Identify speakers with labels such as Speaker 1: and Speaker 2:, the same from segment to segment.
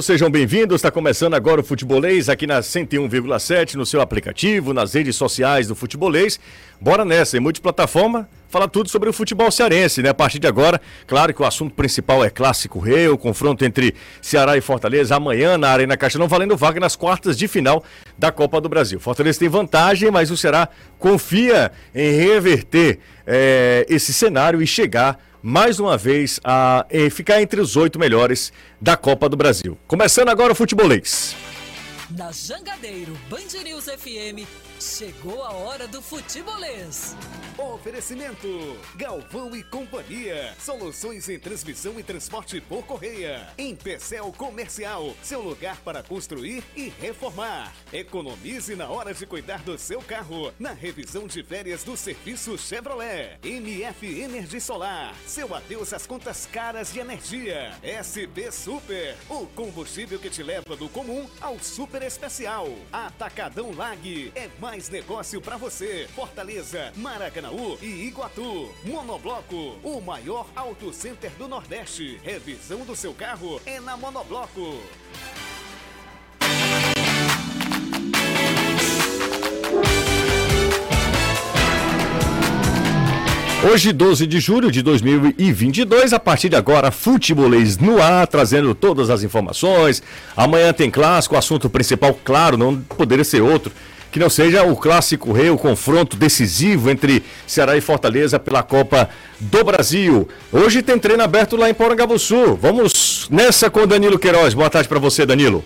Speaker 1: Sejam bem-vindos, está começando agora o Futebolês aqui na 101,7, no seu aplicativo, nas redes sociais do Futebolês. Bora nessa, em multiplataforma, fala tudo sobre o futebol cearense, né? A partir de agora, claro que o assunto principal é Clássico Rei, o confronto entre Ceará e Fortaleza, amanhã na Arena Castelão, valendo vaga nas quartas de final da Copa do Brasil. Fortaleza tem vantagem, mas o Ceará confia em reverter é, esse cenário e chegar mais uma vez a ficar entre os oito melhores da Copa do Brasil. Começando agora o futebolês.
Speaker 2: Na Jangadeiro Band News FM Chegou a hora do futebolês.
Speaker 3: Oferecimento: Galvão e Companhia. Soluções em transmissão e transporte por correia. Em Pecel Comercial, seu lugar para construir e reformar. Economize na hora de cuidar do seu carro. Na revisão de férias do serviço Chevrolet. MF Energia Solar. Seu adeus às contas caras de energia. SP Super. O combustível que te leva do comum ao super especial. Atacadão Lag. É mais mais negócio para você. Fortaleza, Maracanaú e Iguatu. Monobloco, o maior auto center do Nordeste. Revisão do seu carro é na Monobloco.
Speaker 1: Hoje, 12 de julho de 2022, a partir de agora, futebolês no ar, trazendo todas as informações. Amanhã tem clássico, assunto principal, claro, não poderia ser outro que não seja o clássico rei, o confronto decisivo entre Ceará e Fortaleza pela Copa do Brasil. Hoje tem treino aberto lá em Porangabuçu. Vamos nessa com Danilo Queiroz. Boa tarde para você, Danilo.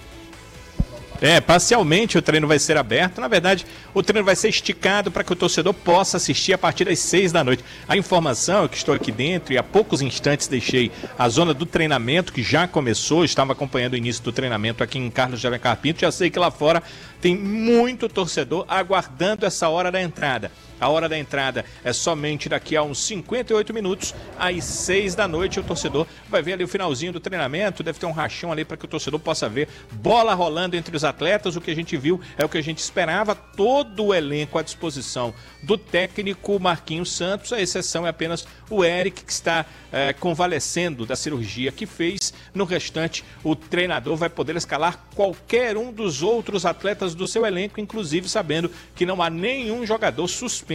Speaker 4: É, parcialmente o treino vai ser aberto. Na verdade, o treino vai ser esticado para que o torcedor possa assistir a partir das seis da noite. A informação é que estou aqui dentro e há poucos instantes deixei a zona do treinamento que já começou. Estava acompanhando o início do treinamento aqui em Carlos de Alencar Pinto. Já sei que lá fora tem muito torcedor aguardando essa hora da entrada. A hora da entrada é somente daqui a uns 58 minutos, às 6 da noite. O torcedor vai ver ali o finalzinho do treinamento, deve ter um rachão ali para que o torcedor possa ver bola rolando entre os atletas. O que a gente viu é o que a gente esperava. Todo o elenco à disposição do técnico Marquinhos Santos. A exceção é apenas o Eric, que está é, convalescendo da cirurgia que fez. No restante, o treinador vai poder escalar qualquer um dos outros atletas do seu elenco, inclusive sabendo que não há nenhum jogador suspenso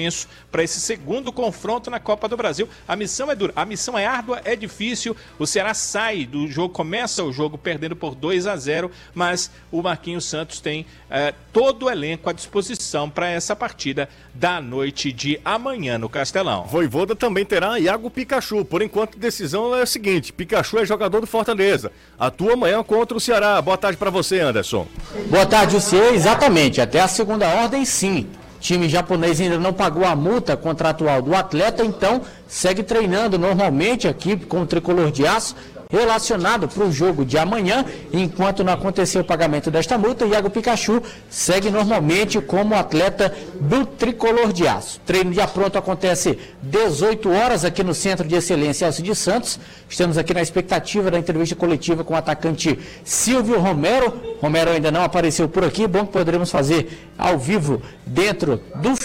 Speaker 4: para esse segundo confronto na Copa do Brasil. A missão é dura, a missão é árdua, é difícil. O Ceará sai do jogo, começa o jogo perdendo por 2 a 0, mas o Marquinhos Santos tem é, todo o elenco à disposição para essa partida da noite de amanhã no Castelão.
Speaker 1: Voivoda também terá Iago Pikachu. Por enquanto, a decisão é a seguinte: Pikachu é jogador do Fortaleza. Atua amanhã contra o Ceará. Boa tarde para você, Anderson.
Speaker 5: Boa tarde, você. Exatamente. Até a segunda ordem, sim. Time japonês ainda não pagou a multa contratual do atleta, então segue treinando normalmente aqui com o tricolor de aço relacionado para o jogo de amanhã. Enquanto não acontecer o pagamento desta multa, Iago Pikachu segue normalmente como atleta do tricolor de aço. Treino de pronto acontece 18 horas aqui no Centro de Excelência Alce de Santos. Estamos aqui na expectativa da entrevista coletiva com o atacante Silvio Romero. Romero ainda não apareceu por aqui, bom que poderemos fazer ao vivo dentro do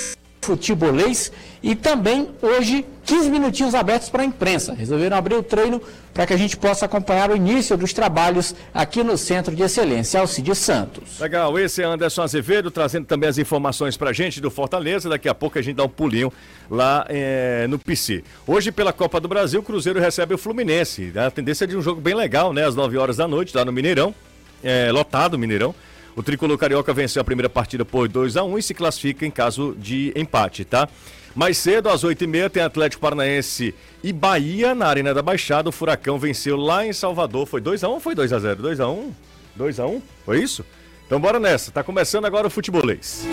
Speaker 5: futebolês e também hoje 15 minutinhos abertos para a imprensa. Resolveram abrir o treino para que a gente possa acompanhar o início dos trabalhos aqui no Centro de Excelência Alcide Santos.
Speaker 1: Legal, esse é Anderson Azevedo trazendo também as informações para a gente do Fortaleza. Daqui a pouco a gente dá um pulinho lá é, no PC. Hoje, pela Copa do Brasil, o Cruzeiro recebe o Fluminense. A tendência é de um jogo bem legal, né? Às 9 horas da noite, lá no Mineirão. É, lotado o Mineirão. O tricolor carioca venceu a primeira partida por 2 a 1 e se classifica em caso de empate, tá? Mais cedo, às 8h30, tem Atlético Paranaense e Bahia na Arena da Baixada. O Furacão venceu lá em Salvador. Foi 2x1 ou foi 2x0? 2x1? 2x1? Foi isso? Então bora nessa. Tá começando agora o futebolês.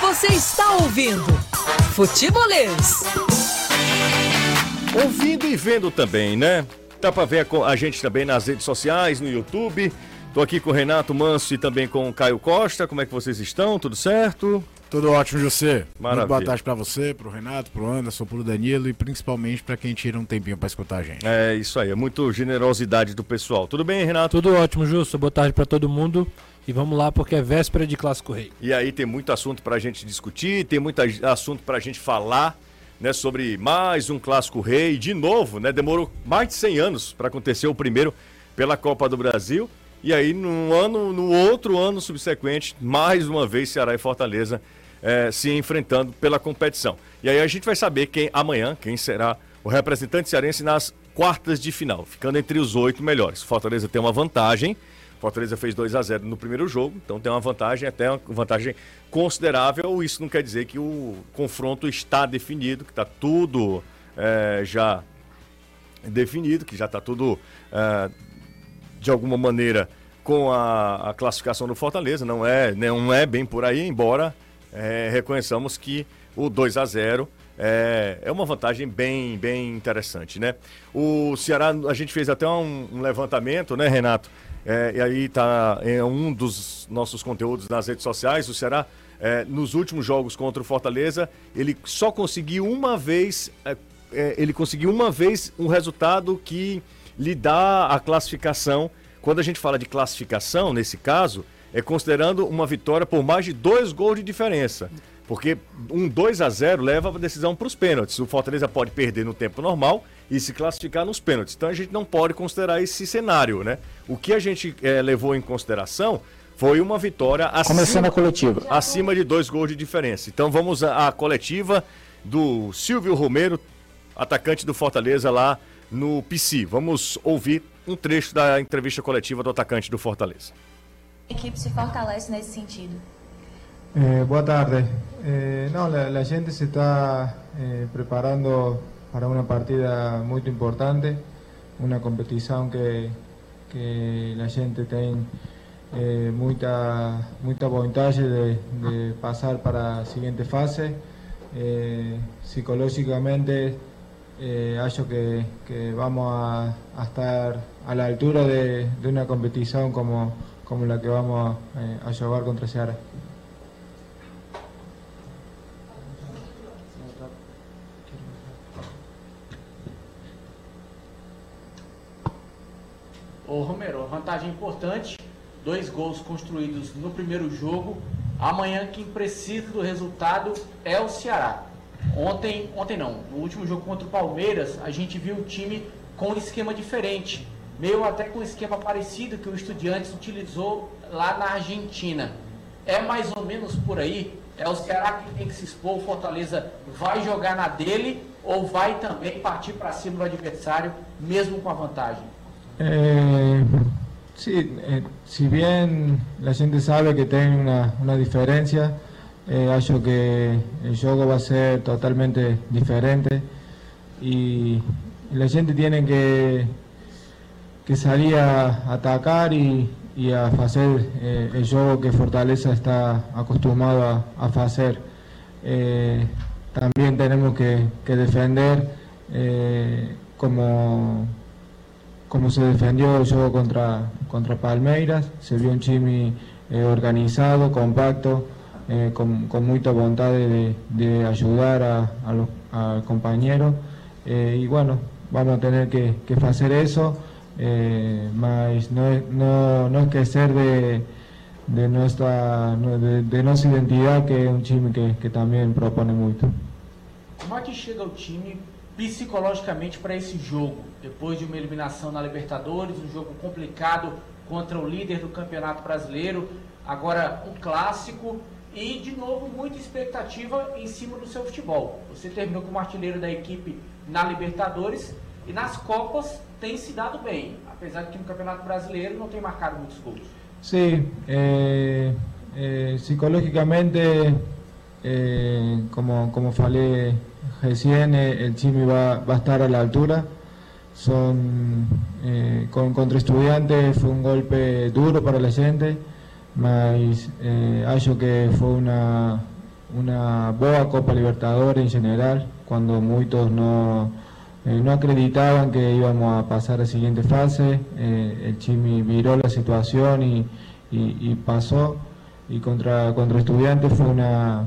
Speaker 2: Você está ouvindo Futebolês.
Speaker 1: Ouvindo e vendo também, né? Dá para ver a gente também nas redes sociais, no YouTube. Estou aqui com o Renato Manso e também com o Caio Costa. Como é que vocês estão? Tudo certo?
Speaker 6: Tudo ótimo, José. Maravilha. Muito boa tarde para você, para o Renato, para o Anderson, para o Danilo e principalmente para quem tira um tempinho para escutar a gente.
Speaker 1: É isso aí, é muito generosidade do pessoal. Tudo bem, Renato?
Speaker 7: Tudo ótimo, Justo. Boa tarde para todo mundo. E vamos lá, porque é véspera de Clássico Rei.
Speaker 1: E aí tem muito assunto para a gente discutir, tem muito assunto para a gente falar né, sobre mais um clássico rei, de novo, né, demorou mais de 100 anos para acontecer o primeiro pela Copa do Brasil. E aí, no ano, no outro ano subsequente, mais uma vez Ceará e Fortaleza é, se enfrentando pela competição. E aí a gente vai saber quem amanhã, quem será o representante cearense nas quartas de final, ficando entre os oito melhores. Fortaleza tem uma vantagem. Fortaleza fez 2 a 0 no primeiro jogo, então tem uma vantagem, até uma vantagem considerável. Isso não quer dizer que o confronto está definido, que está tudo é, já definido, que já está tudo é, de alguma maneira com a, a, classificação do Fortaleza. Não é, não é bem por aí, embora é, reconheçamos que o 2 a 0 é, é uma vantagem bem, bem interessante, né? O Ceará, a gente fez até um, um levantamento, né, Renato? É, e aí está em um dos nossos conteúdos nas redes sociais. O Ceará, é, nos últimos jogos contra o Fortaleza, ele só conseguiu uma vez, é, é ele conseguiu uma vez um resultado que lhe dá a classificação. Quando a gente fala de classificação, nesse caso, é considerando uma vitória por mais de dois gols de diferença. Porque um 2 a 0 leva a decisão para os pênaltis. O Fortaleza pode perder no tempo normal e se classificar nos pênaltis. Então a gente não pode considerar esse cenário, né? O que a gente é, levou em consideração foi uma vitória
Speaker 8: acima, Começando a coletiva.
Speaker 1: acima de dois gols de diferença. Então vamos à, à coletiva do Silvio Romero, atacante do Fortaleza lá no PC. Vamos ouvir um trecho da entrevista coletiva do atacante do Fortaleza.
Speaker 9: A equipe se fortalece nesse sentido.
Speaker 10: Eh, boa tarde. Eh, la, la, gente se está eh, preparando para una partida muy importante, una competición que, que la gente tiene eh, mucha, mucha voluntad de, pasar para la siguiente fase. Eh, psicológicamente, eh, que, que vamos a, estar a la altura de, de una competición como, como la que vamos a, a jugar contra Seara.
Speaker 8: Importante, dois gols construídos no primeiro jogo. Amanhã quem precisa do resultado é o Ceará. Ontem, ontem não, no último jogo contra o Palmeiras, a gente viu o time com um esquema diferente, meio até com um esquema parecido que o Estudiantes utilizou lá na Argentina. É mais ou menos por aí? É o Ceará que tem que se expor, o Fortaleza vai jogar na dele ou vai também partir para cima do adversário, mesmo com a vantagem?
Speaker 10: Eh, sí, eh, si bien la gente sabe que tiene una, una diferencia, eh, que el juego va a ser totalmente diferente y, la gente tiene que, que salir a atacar y, a hacer eh, el juego que Fortaleza está acostumbrado a, hacer. también tenemos que, que defender como como se defendió el juego contra, contra Palmeiras, se vio un Chimi eh, organizado, compacto, eh, con, con, mucha voluntad de, de ayudar a, a los a compañeros. Eh, y bueno, vamos a tener que, que hacer eso, mas no, no, no esquecer de, de nuestra de, de, nuestra identidad, que es un Chimi que, que también propone mucho.
Speaker 8: ¿Cómo es que llega el time psicologicamente para esse jogo? Depois de uma eliminação na Libertadores, um jogo complicado contra o líder do Campeonato Brasileiro, agora um clássico e de novo muita expectativa em cima do seu futebol. Você terminou como artilheiro da equipe na Libertadores e nas Copas tem se dado bem, apesar de que no Campeonato Brasileiro não tem marcado muitos gols.
Speaker 10: Sim, eh, eh, psicologicamente, eh, como, como falei recién eh, el Chimi va, va, a estar a la altura. Son, eh, con, contra estudiantes fue un golpe duro para la gente, mas eh, hallo que fue una, una boa Copa Libertadores en general, cuando muchos no, eh, no acreditaban que íbamos a pasar a la siguiente fase. El Chimi viró la situación y, y, y pasó. Y contra, contra estudiantes fue una,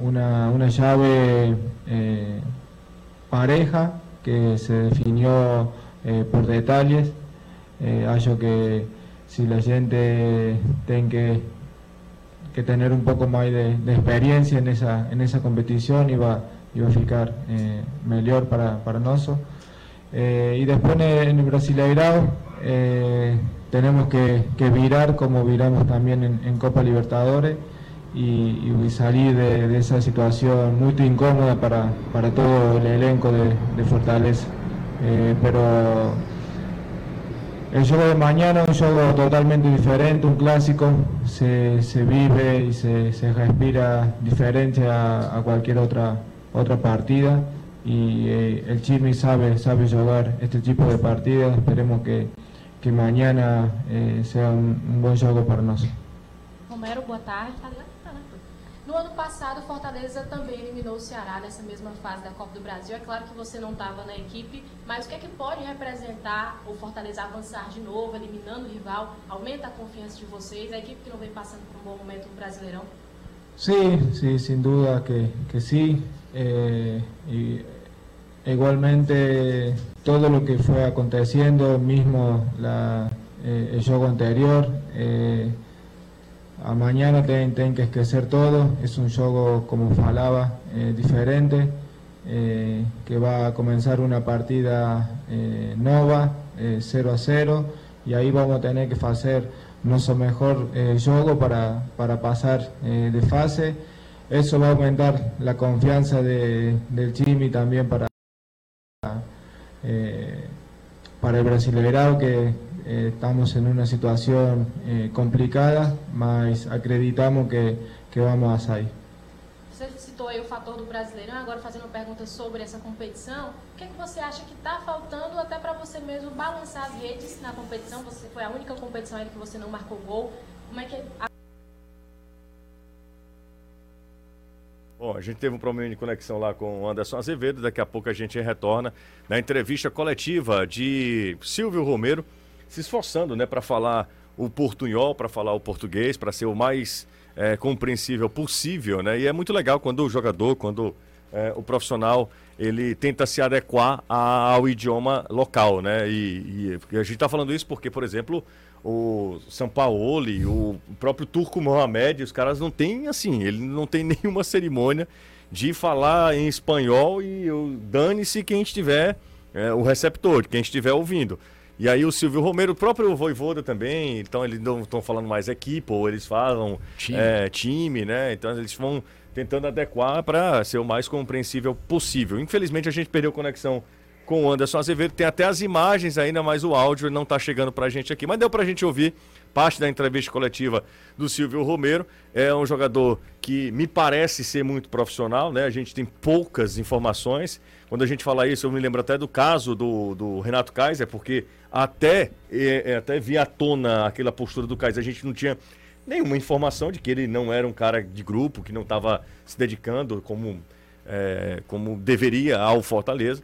Speaker 10: una, una llave eh, pareja que se definió eh, por detalles. Eh, hallo que si la gente tiene que, que tener un poco más de, de, experiencia en esa, en esa competición va, iba a ficar eh, melhor para, para nosotros. Eh, y después en el Brasileirao eh, tenemos que, que, virar como viramos también en, en Copa Libertadores y, y salir de, de, esa situación muy incómoda para, para todo el elenco de, de Fortaleza. Eh, pero el juego de mañana es un juego totalmente diferente, un clásico, se, se vive y se, se, respira diferente a, a, cualquier otra, otra partida y eh, el Chimi sabe, sabe jugar este tipo de partidas, esperemos que, que mañana eh, sea un, un, buen juego para nosotros.
Speaker 11: Romero, boa tarde. No ano passado, Fortaleza também eliminou o Ceará nessa mesma fase da Copa do Brasil. É claro que você não estava na equipe, mas o que é que pode representar o Fortaleza avançar de novo, eliminando o rival? Aumenta a confiança de vocês? A equipe que não vem passando por um bom momento no Brasileirão?
Speaker 10: Sí, sí, sin duda que, que sí. Eh, igualmente todo lo que fue aconteciendo, mismo la, eh, anterior, eh, a mañana tem que esquecer todo, es un juego, como falaba, eh, diferente, eh, que va a comenzar una partida eh, nova, 0 a 0, y ahí vamos a tener que hacer nuestro mejor juego para, para pasar de fase. Eso va a aumentar la confianza de, del Chimi también para, para el Brasileirao que eh, estamos en una situación eh, complicada, mas acreditamos que, que vamos a sair.
Speaker 11: Você citou aí o fator do Brasileirão, agora fazendo uma pergunta sobre essa competição. O que, é que você acha que está faltando até para você mesmo balançar as redes na competição? Você foi a única competição ainda que você não marcou gol. Como é que a...
Speaker 1: Bom, a gente teve um problema de conexão lá com o Anderson Azevedo, daqui a pouco a gente retorna na entrevista coletiva de Silvio Romero, se esforçando né, para falar o portunhol, para falar o português, para ser o mais é, compreensível possível. Né? E é muito legal quando o jogador, quando é, o profissional, ele tenta se adequar ao idioma local. Né? E, e a gente está falando isso porque, por exemplo, o Sampaoli, o próprio Turco Mohamed, os caras não têm assim, ele não tem nenhuma cerimônia de falar em espanhol e dane-se quem estiver, é, o receptor, quem estiver ouvindo. E aí o Silvio Romero, o próprio Voivoda também, então eles não estão falando mais equipe, ou eles falam time. É, time, né? Então eles vão tentando adequar para ser o mais compreensível possível. Infelizmente a gente perdeu conexão com o Anderson Azevedo, tem até as imagens ainda, mas o áudio não está chegando para a gente aqui. Mas deu para a gente ouvir parte da entrevista coletiva do Silvio Romero. É um jogador que me parece ser muito profissional, né? A gente tem poucas informações. Quando a gente fala isso, eu me lembro até do caso do, do Renato Kaiser, porque até, é, até vi à tona aquela postura do Kaiser, a gente não tinha nenhuma informação de que ele não era um cara de grupo, que não estava se dedicando como, é, como deveria ao Fortaleza.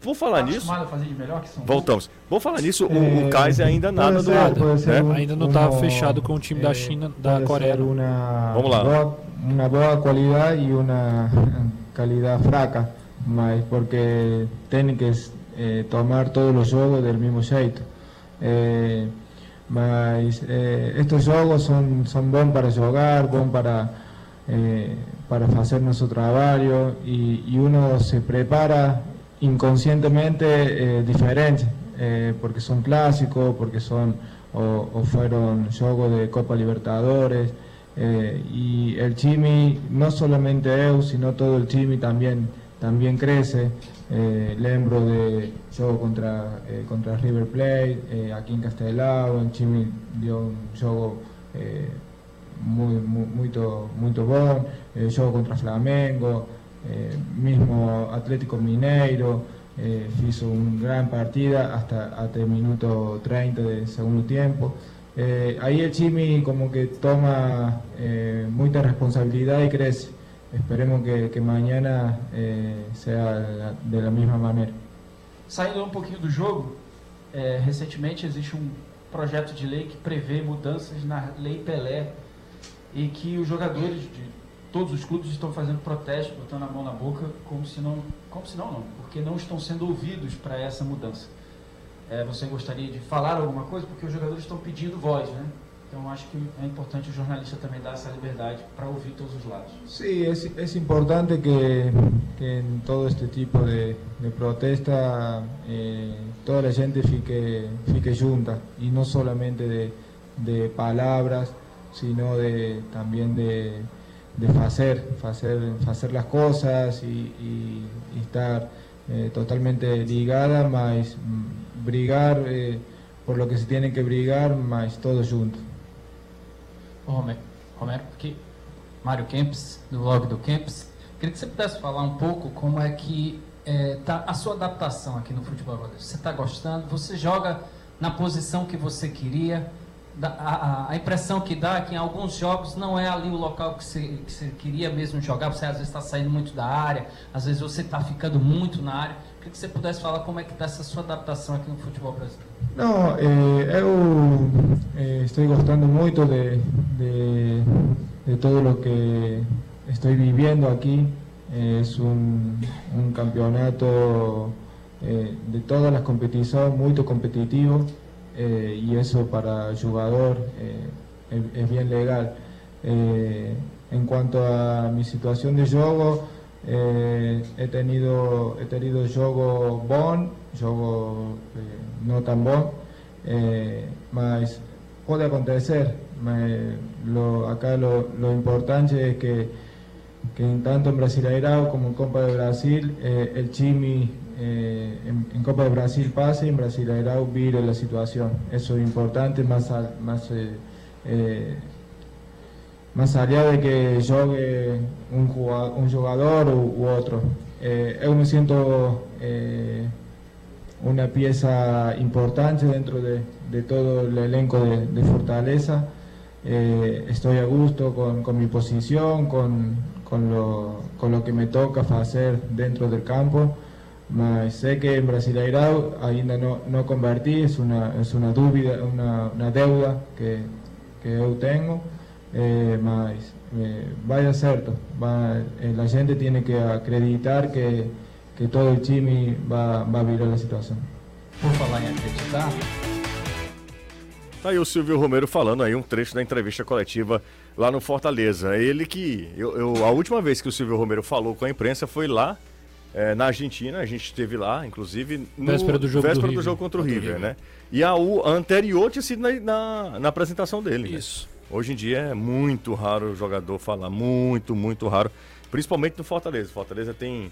Speaker 1: Por falar tá nisso. Melhor, voltamos. Vou falar nisso, o, é, o Kaiser ainda nada do.
Speaker 7: Ser, né? Ainda não está fechado com o time da é, China, da Coreia.
Speaker 10: Uma, Vamos lá. Boa, uma boa qualidade e uma qualidade fraca, mas porque tem que eh, tomar todos os jogos do mesmo jeito. Eh, mas eh, estes jogos são, são bons para jogar, bons para, para fazer nosso trabalho e, e uno se prepara inconscientemente eh, diferente, eh, porque son clásicos, porque son o, fueron juegos de Copa Libertadores. Eh, y el Chimi, no solamente eu, sino todo el Chimi también, también crece. Eh, lembro de juego contra, eh, contra River Plate, eh, aquí en Castelao, el Chimi dio un juego muy, muy, juego contra Flamengo, mismo Atlético Mineiro hizo una gran partida hasta, el minuto 30 del segundo tiempo. Ahí el Chimi toma mucha responsabilidad y crece. Esperemos que, que mañana eh, sea de la misma maneira.
Speaker 8: Saindo um pouquinho do jogo, é, recentemente existe um projeto de lei que prevê mudanças na Lei Pelé e que os jogadores de todos os clubes estão fazendo protesto, botando a mão na boca, como se não, como se não, não, porque não estão sendo ouvidos para essa mudança. É, você gostaria de falar alguma coisa? Porque os jogadores estão pedindo voz, né? Então acho que é importante o jornalista também dar essa liberdade para ouvir todos os lados.
Speaker 10: Sí, es, es importante que, que, en todo este tipo de, de protesta eh, toda la gente fique, fique junta y no solamente de, de palabras, sino de, también de, de hacer las cosas y, y, y estar eh, totalmente ligada, mm, brigar eh, por lo que se tiene que brigar, más todos juntos.
Speaker 12: Romero, Romero, aqui, Mário Kempis, do blog do Kempis. Queria que você pudesse falar um pouco como é que está a sua adaptação aqui no futebol brasileiro. Você está gostando? Você joga na posição que você queria? A, a, a, impressão que dá é que em alguns jogos não é ali o local que você, que você queria mesmo jogar. Você às vezes está saindo muito da área, às vezes você está ficando muito na área. Queria que você pudesse falar como é que está essa sua adaptação aqui no futebol brasileiro.
Speaker 10: Não, eh, eu eh, estou gostando muito de, de, de todo o que estou vivendo aqui. Es un, un campeonato eh, de todas las competiciones muy competitivo eh, y eso para el jugador eh, es, es, bien legal. Eh, en cuanto a mi situación de juego, eh, he tenido he tenido juego bon, juego eh, tan bon, mas puede acontecer. Lo, acá lo, lo importante es que que tanto en Brasileirao como en Copa de Brasil eh, el Chimi eh, en, en, Copa de Brasil pase y en Brasileirao vire la situación. Eso es importante, más, más, eh, más allá de que juegue un jugador, un jugador u, otro. yo me siento una pieza importante dentro de, de todo el elenco de, Fortaleza. estoy a gusto con, con mi posición, con, con lo, con lo que me toca hacer dentro del campo. Mas sé que en Brasileirao ainda no, no convertí, es una, es una, dúvida, una, una deuda que, que eu tengo, eh, mas eh, vaya certo, va, eh, la gente tiene que acreditar que, que todo el time va, va a virar a situação.
Speaker 12: Por falar em acreditar,
Speaker 1: Tá aí o Silvio Romero falando aí um trecho da entrevista coletiva lá no Fortaleza. Ele que. Eu, eu, a última vez que o Silvio Romero falou com a imprensa foi lá é, na Argentina, a gente esteve lá, inclusive, no
Speaker 7: véspera do jogo,
Speaker 1: véspera
Speaker 7: do,
Speaker 1: do jogo contra o River, River, né? E a, o, a anterior tinha sido na, na, na apresentação dele. né? Hoje em dia é muito raro o jogador falar, muito, muito raro. Principalmente no Fortaleza. Fortaleza tem,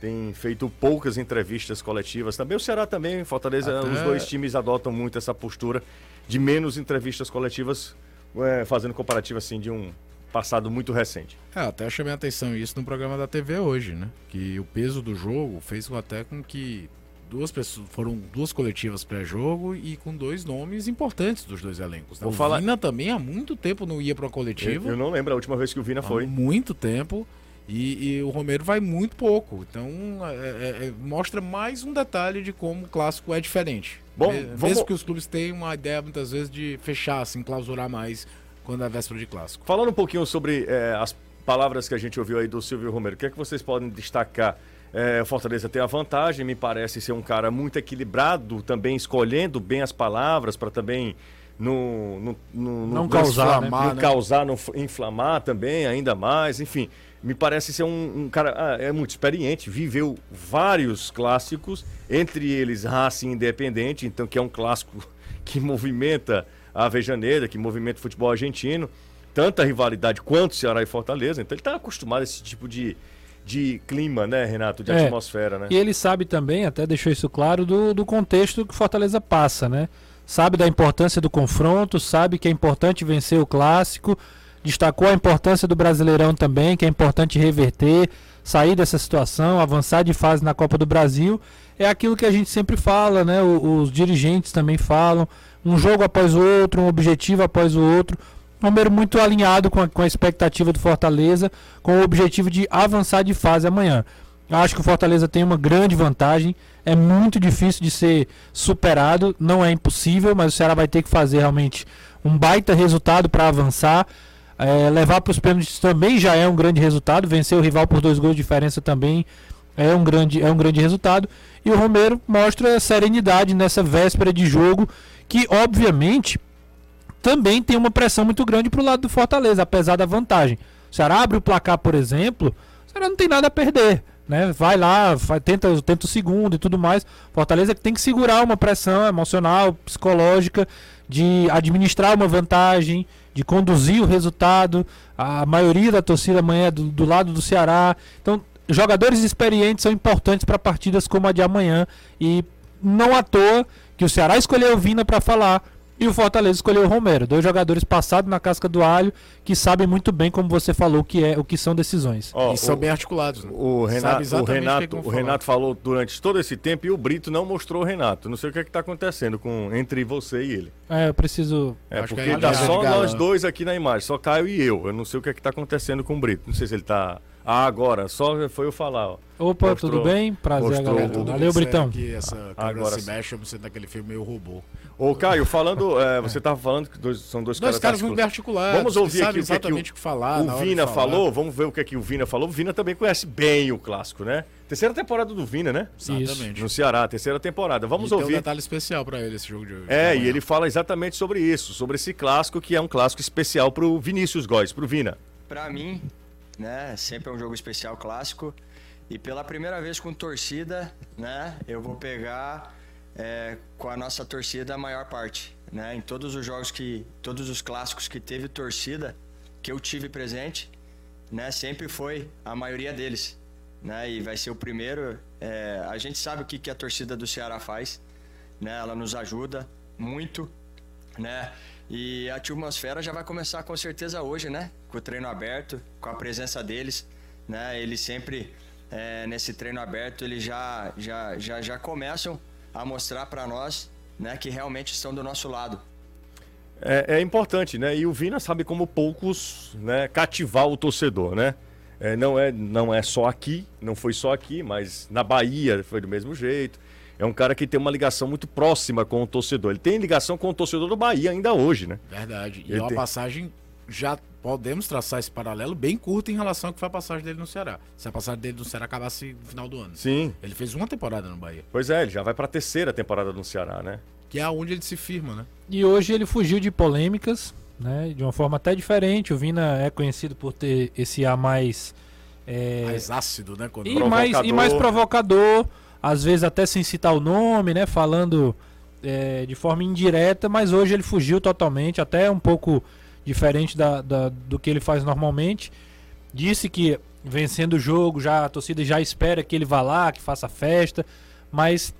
Speaker 1: tem feito poucas entrevistas coletivas. Também o Ceará também, Fortaleza,
Speaker 6: Até-
Speaker 1: os dois times adotam muito essa postura de menos entrevistas coletivas, é, fazendo comparativo assim de um passado muito recente.
Speaker 6: É, até chamei a atenção isso no programa da TV hoje, né? Que o peso do jogo fez até com que duas pessoas foram duas coletivas pré-jogo e com dois nomes importantes dos dois elencos. Né?
Speaker 1: Vou
Speaker 6: o
Speaker 1: falar-
Speaker 6: Vina também há muito tempo não ia para uma coletiva.
Speaker 1: Eu, eu não lembro a última vez que o Vina foi.
Speaker 6: Há muito tempo. E, e o Romero vai muito pouco. Então é- é- é- mostra mais um detalhe de como o clássico é diferente.
Speaker 1: Bom,
Speaker 6: Me-
Speaker 1: vamos-
Speaker 6: Mesmo que os clubes tenham uma ideia muitas vezes de fechar, assim, clausurar mais quando é véspera de clássico.
Speaker 1: Falando um pouquinho sobre é, as palavras que a gente ouviu aí do Silvio Romero, o que é que vocês podem destacar? É, o Fortaleza tem a vantagem, me parece ser um cara muito equilibrado, também escolhendo bem as palavras para também no, no, no-
Speaker 7: Não causar,
Speaker 1: inflamar,
Speaker 6: né?
Speaker 1: não causar, não inflamar também ainda mais, enfim. Me parece ser um, um cara ah, é muito experiente, viveu vários clássicos, entre eles Racing Independente, então que é um clássico que movimenta a Avejaneira, que movimenta o futebol argentino, tanta rivalidade quanto Ceará e Fortaleza, então ele está acostumado a esse tipo de, de clima, né, Renato, de
Speaker 7: É.
Speaker 1: atmosfera, né?
Speaker 7: E ele sabe também, até deixou isso claro, do, do contexto que Fortaleza passa, né? Sabe da importância do confronto, sabe que é importante vencer o clássico, destacou a importância do Brasileirão também, que é importante reverter, sair dessa situação, avançar de fase na Copa do Brasil. É aquilo que a gente sempre fala, né? Os dirigentes também falam, um jogo após o outro, um objetivo após o outro. Romero muito alinhado com a, com a expectativa do Fortaleza, com o objetivo de avançar de fase amanhã. Acho que o Fortaleza tem uma grande vantagem. É muito difícil de ser superado. Não é impossível, mas o Ceará vai ter que fazer realmente um baita resultado para avançar. É, levar para os pênaltis também já é um grande resultado. Vencer o rival por dois gols de diferença também é um grande, é um grande resultado. E o Romero mostra serenidade nessa véspera de jogo, que obviamente também tem uma pressão muito grande pro lado do Fortaleza, apesar da vantagem. O Ceará abre o placar, por exemplo, o Ceará não tem nada a perder. Né? Vai lá, vai, tenta, tenta o segundo e tudo mais. Fortaleza tem que segurar uma pressão emocional, psicológica, de administrar uma vantagem, de conduzir o resultado. A maioria da torcida amanhã é do, do lado do Ceará. Então, jogadores experientes são importantes para partidas como a de amanhã. E não à toa que o Ceará escolheu o Vina para falar e o Fortaleza escolheu o Romero, dois jogadores passados na casca do alho que sabem muito bem, como você falou, o que é o que são decisões.
Speaker 6: Oh, e são o, bem articulados. Né?
Speaker 1: O Renato, o Renato, o Renato falou durante todo esse tempo e o Brito não mostrou o Renato. Não sei o que é está acontecendo com entre você e ele.
Speaker 7: É, eu preciso.
Speaker 1: É Acho porque tá só nós dois aqui na imagem, só Caio e eu. Eu não sei o que é está acontecendo com o Brito. Não sei se ele está ah, agora, só foi eu falar, ó.
Speaker 7: Opa, mostrou, tudo bem? Prazer, mostrou, galera.
Speaker 6: Tudo
Speaker 7: Valeu, Britão.
Speaker 6: Que essa agora se mexe, você naquele filme meio robô.
Speaker 1: Ô, Caio, falando, é, você estava falando que dois, são dois,
Speaker 6: dois caras, caras muito bem articulados.
Speaker 1: Vamos ouvir aqui
Speaker 6: exatamente
Speaker 1: o que,
Speaker 6: é que o, falar,
Speaker 1: o Vina falou. Vamos ver o que, é que o Vina falou. O Vina também conhece bem o clássico, né? Terceira temporada do Vina, né?
Speaker 6: Exatamente.
Speaker 1: No Ceará, terceira temporada. Vamos
Speaker 6: e
Speaker 1: ouvir.
Speaker 6: Tem um detalhe especial para ele esse jogo de hoje.
Speaker 1: É, e ele fala exatamente sobre isso, sobre esse clássico que é um clássico especial para o Vinícius Góes, para o Vina.
Speaker 13: Para mim, né? Sempre é um jogo especial, clássico. E pela primeira vez com torcida, né? Eu vou pegar é, com a nossa torcida a maior parte, né? Em todos os jogos que, todos os clássicos que teve torcida, que eu tive presente, né? Sempre foi a maioria deles, né? E vai ser o primeiro. É, a gente sabe o que, que a torcida do Ceará faz, né? Ela nos ajuda muito, né? E a atmosfera já vai começar com certeza hoje, né? Com o treino aberto, com a presença deles, né? Eles sempre é, nesse treino aberto eles já já já, já começam a mostrar para nós, né? Que realmente estão do nosso lado.
Speaker 1: É, é, importante, né? E o Vina sabe como poucos, né? Cativar o torcedor, né? É, não é não é só aqui, não foi só aqui, mas na Bahia foi do mesmo jeito é um cara que tem uma ligação muito próxima com o torcedor. Ele tem ligação com o torcedor do Bahia ainda hoje, né?
Speaker 6: Verdade. E Ele é uma tem... passagem, já podemos traçar esse paralelo bem curto em relação ao que foi a passagem dele no Ceará. Se a passagem dele no Ceará acabasse no final do ano.
Speaker 1: Sim.
Speaker 6: Ele fez uma temporada no Bahia.
Speaker 1: Pois é, ele já vai para a terceira temporada no Ceará, né?
Speaker 6: Que é onde ele se firma, né?
Speaker 7: E hoje ele fugiu de polêmicas, né? De uma forma até diferente. O Vina é conhecido por ter esse ar mais. É...
Speaker 6: Mais ácido, né?
Speaker 7: Quando... E, mais, e mais provocador às vezes até sem citar o nome, né? Falando é, de forma indireta, mas hoje ele fugiu totalmente, até um pouco diferente da, da, do que ele faz normalmente. Disse que vencendo o jogo, já a torcida já espera que ele vá lá, que faça festa, mas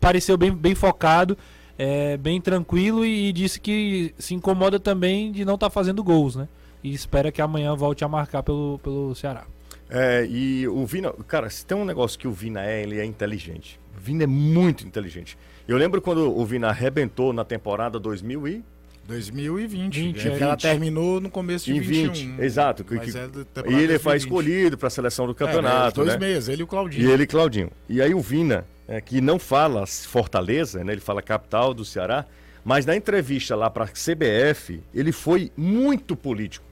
Speaker 7: pareceu bem, bem focado, é, bem tranquilo e, e, disse que se incomoda também de não estar tá fazendo gols, né? E espera que amanhã volte a marcar pelo, pelo Ceará.
Speaker 1: É, e o Vina, cara, se tem um negócio que o Vina é, ele é inteligente. O Vina é muito inteligente. Eu lembro quando o Vina arrebentou na temporada 2000 e
Speaker 6: 2020. 20, é, ela terminou no começo de 21. 20,
Speaker 1: exato. Que, que, e ele foi escolhido para a seleção do campeonato.
Speaker 6: É, dois
Speaker 1: né?
Speaker 6: meses, ele e o Claudinho.
Speaker 1: E ele e Claudinho. E aí o Vina, é, que não fala Fortaleza, né? ele fala capital do Ceará, mas na entrevista lá para a CBF, ele foi muito político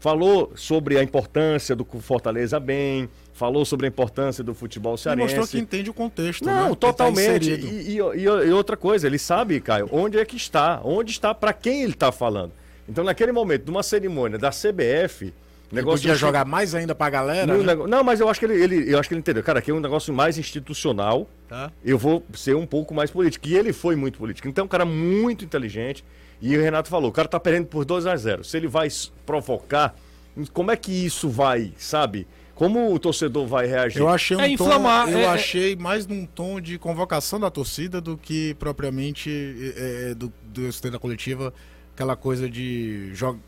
Speaker 1: falou sobre a importância do Fortaleza bem, falou sobre a importância do futebol cearense.
Speaker 6: E mostrou que entende o contexto,
Speaker 1: Não,
Speaker 6: né?
Speaker 1: Tá totalmente. Tá e, e, e, outra coisa, ele sabe, Caio, onde é que está, onde está, para quem ele está falando. Então, naquele momento, numa cerimônia da CBF,
Speaker 6: Negócio podia jogar mais ainda pra galera. Né?
Speaker 1: Não, mas eu acho que ele, ele, eu acho que ele entendeu. Cara, aqui é um negócio mais institucional. Tá. Eu vou ser um pouco mais político. E ele foi muito político. Então, é um cara muito inteligente. E o Renato falou: o cara tá perdendo por 2 a 0 Se ele vai provocar, como é que isso vai, sabe? Como o torcedor vai reagir?
Speaker 6: Eu achei um é inflamar, tom, eu é, é, achei mais num tom de convocação da torcida do que propriamente é, é do, do da coletiva, aquela coisa de joga,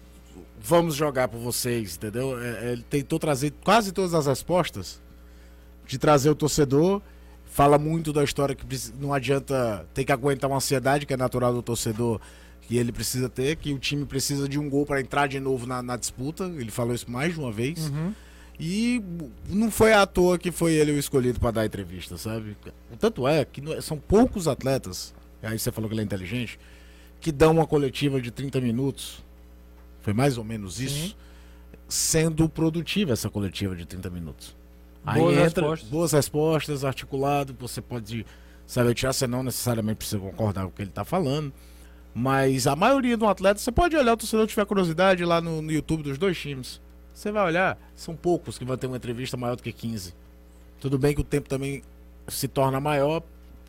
Speaker 6: vamos jogar por vocês, entendeu? É, ele tentou trazer quase todas as respostas de trazer o torcedor. Fala muito da história que não adianta ter que aguentar uma ansiedade que é natural do torcedor que ele precisa ter, que o time precisa de um gol para entrar de novo na, na, disputa. Ele falou isso mais de uma vez. Uhum. E não foi à toa que foi ele o escolhido para dar entrevista, sabe? O tanto é que são poucos atletas, aí você falou que ele é inteligente, que dão uma coletiva de 30 minutos. Foi mais ou menos isso. Sim. Sendo produtiva essa coletiva de 30 minutos. Aí boas entra respostas. boas respostas, articulado, você pode saber tirar, você não necessariamente precisa concordar com o que ele está falando Mas a maioria do atleta, você pode olhar, se você não tiver curiosidade, lá no, no YouTube dos dois times. Você vai olhar, são poucos que vão ter uma entrevista maior do que 15. Tudo bem que o tempo também se torna maior,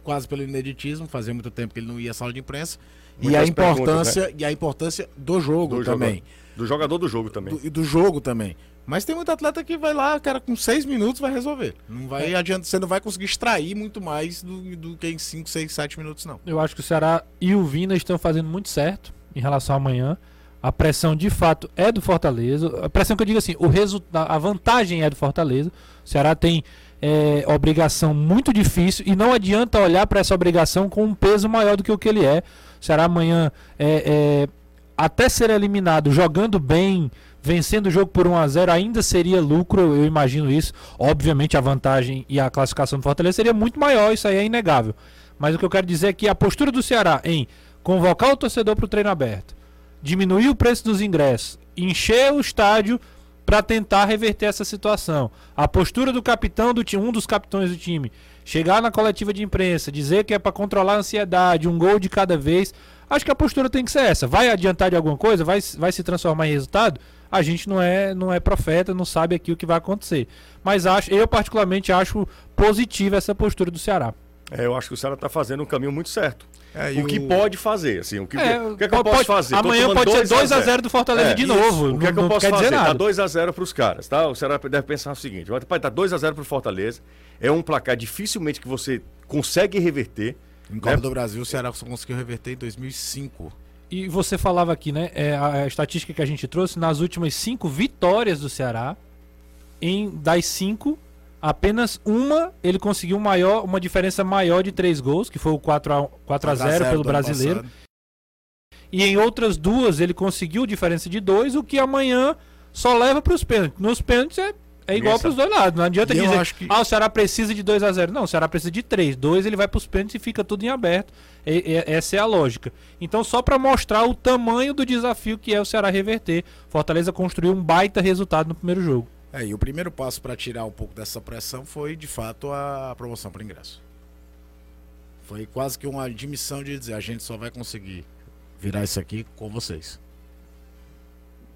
Speaker 6: quase pelo ineditismo, fazia muito tempo que ele não ia à sala de imprensa. e a
Speaker 1: Muitas
Speaker 6: importância,
Speaker 1: perguntas,
Speaker 6: e a importância do jogo
Speaker 1: Do
Speaker 6: também.
Speaker 1: jogador, do jogador do jogo também.
Speaker 6: Do, e do jogo também. Mas tem muito atleta que vai lá, cara, com seis minutos vai resolver. Não vai adianta, você não vai conseguir extrair muito mais do, do que em 5, 6, 7 minutos, não.
Speaker 7: Eu acho que o Ceará e o Vina estão fazendo muito certo em relação a amanhã. A pressão de fato é do Fortaleza. A pressão que eu digo assim, o resultado, a vantagem é do Fortaleza. O Ceará tem é, obrigação muito difícil e não adianta olhar para essa obrigação com um peso maior do que o que ele é. O Ceará amanhã é, é, até ser eliminado jogando bem, vencendo o jogo por 1 a 0 ainda seria lucro, eu imagino isso. Obviamente a vantagem e a classificação do Fortaleza seria muito maior, isso aí é inegável. Mas o que eu quero dizer é que a postura do Ceará em convocar o torcedor para o treino aberto, diminuir o preço dos ingressos, encher o estádio para tentar reverter essa situação. A postura do capitão do time, um dos capitães do time, chegar na coletiva de imprensa, dizer que é para controlar a ansiedade, um gol de cada vez. Acho que a postura tem que ser essa. Vai adiantar de alguma coisa? Vai, vai se transformar em resultado? A gente não é, não é profeta, não sabe aqui o que vai acontecer. Mas acho, eu particularmente acho positiva essa postura do Ceará.
Speaker 1: É, eu acho que o Ceará está fazendo um caminho muito certo.
Speaker 6: É, e
Speaker 1: o que
Speaker 6: o-
Speaker 1: pode fazer, assim, o que,
Speaker 7: É,
Speaker 1: o que, é que eu
Speaker 7: pode-
Speaker 1: posso fazer? Tô
Speaker 7: amanhã pode ser
Speaker 1: 2 a
Speaker 7: 2 a
Speaker 1: 0.
Speaker 7: 0 do Fortaleza de novo,
Speaker 1: O que é que eu
Speaker 7: não
Speaker 1: posso
Speaker 7: quer dizer
Speaker 1: fazer? Dá
Speaker 7: nada.
Speaker 1: 2 a 0 para os caras, tá? O Ceará deve pensar o seguinte, vai vai dar 2 a 0 para o Fortaleza. É um placar dificilmente que você consegue reverter.
Speaker 6: Em Copa
Speaker 1: né?
Speaker 6: do Brasil, o Ceará só conseguiu reverter em 2005.
Speaker 7: E você falava aqui, né? é, a, estatística que a gente trouxe, nas últimas cinco vitórias do Ceará, em das cinco, apenas uma ele conseguiu maior, uma diferença maior de três gols, que foi o 4 a, 4 a 0 pelo
Speaker 6: do ano
Speaker 7: brasileiro.
Speaker 6: passado.
Speaker 7: E em outras duas ele conseguiu diferença de dois, o que amanhã só leva para os pênaltis. Nos pênaltis é, é igual para os dois lados. Não adianta
Speaker 6: eu
Speaker 7: dizer,
Speaker 6: que-
Speaker 7: ah, o Ceará precisa de 2 a 0 Não, o Ceará precisa de 3. 2 ele vai para os pênaltis e fica tudo em aberto. E- e- essa é a lógica. Então, só para mostrar o tamanho do desafio que é o Ceará reverter, Fortaleza construiu um baita resultado no primeiro jogo.
Speaker 6: É, e o primeiro passo para tirar um pouco dessa pressão foi, de fato, a promoção para ingresso. Foi quase que uma admissão de dizer, a gente só vai conseguir virar isso aqui com vocês.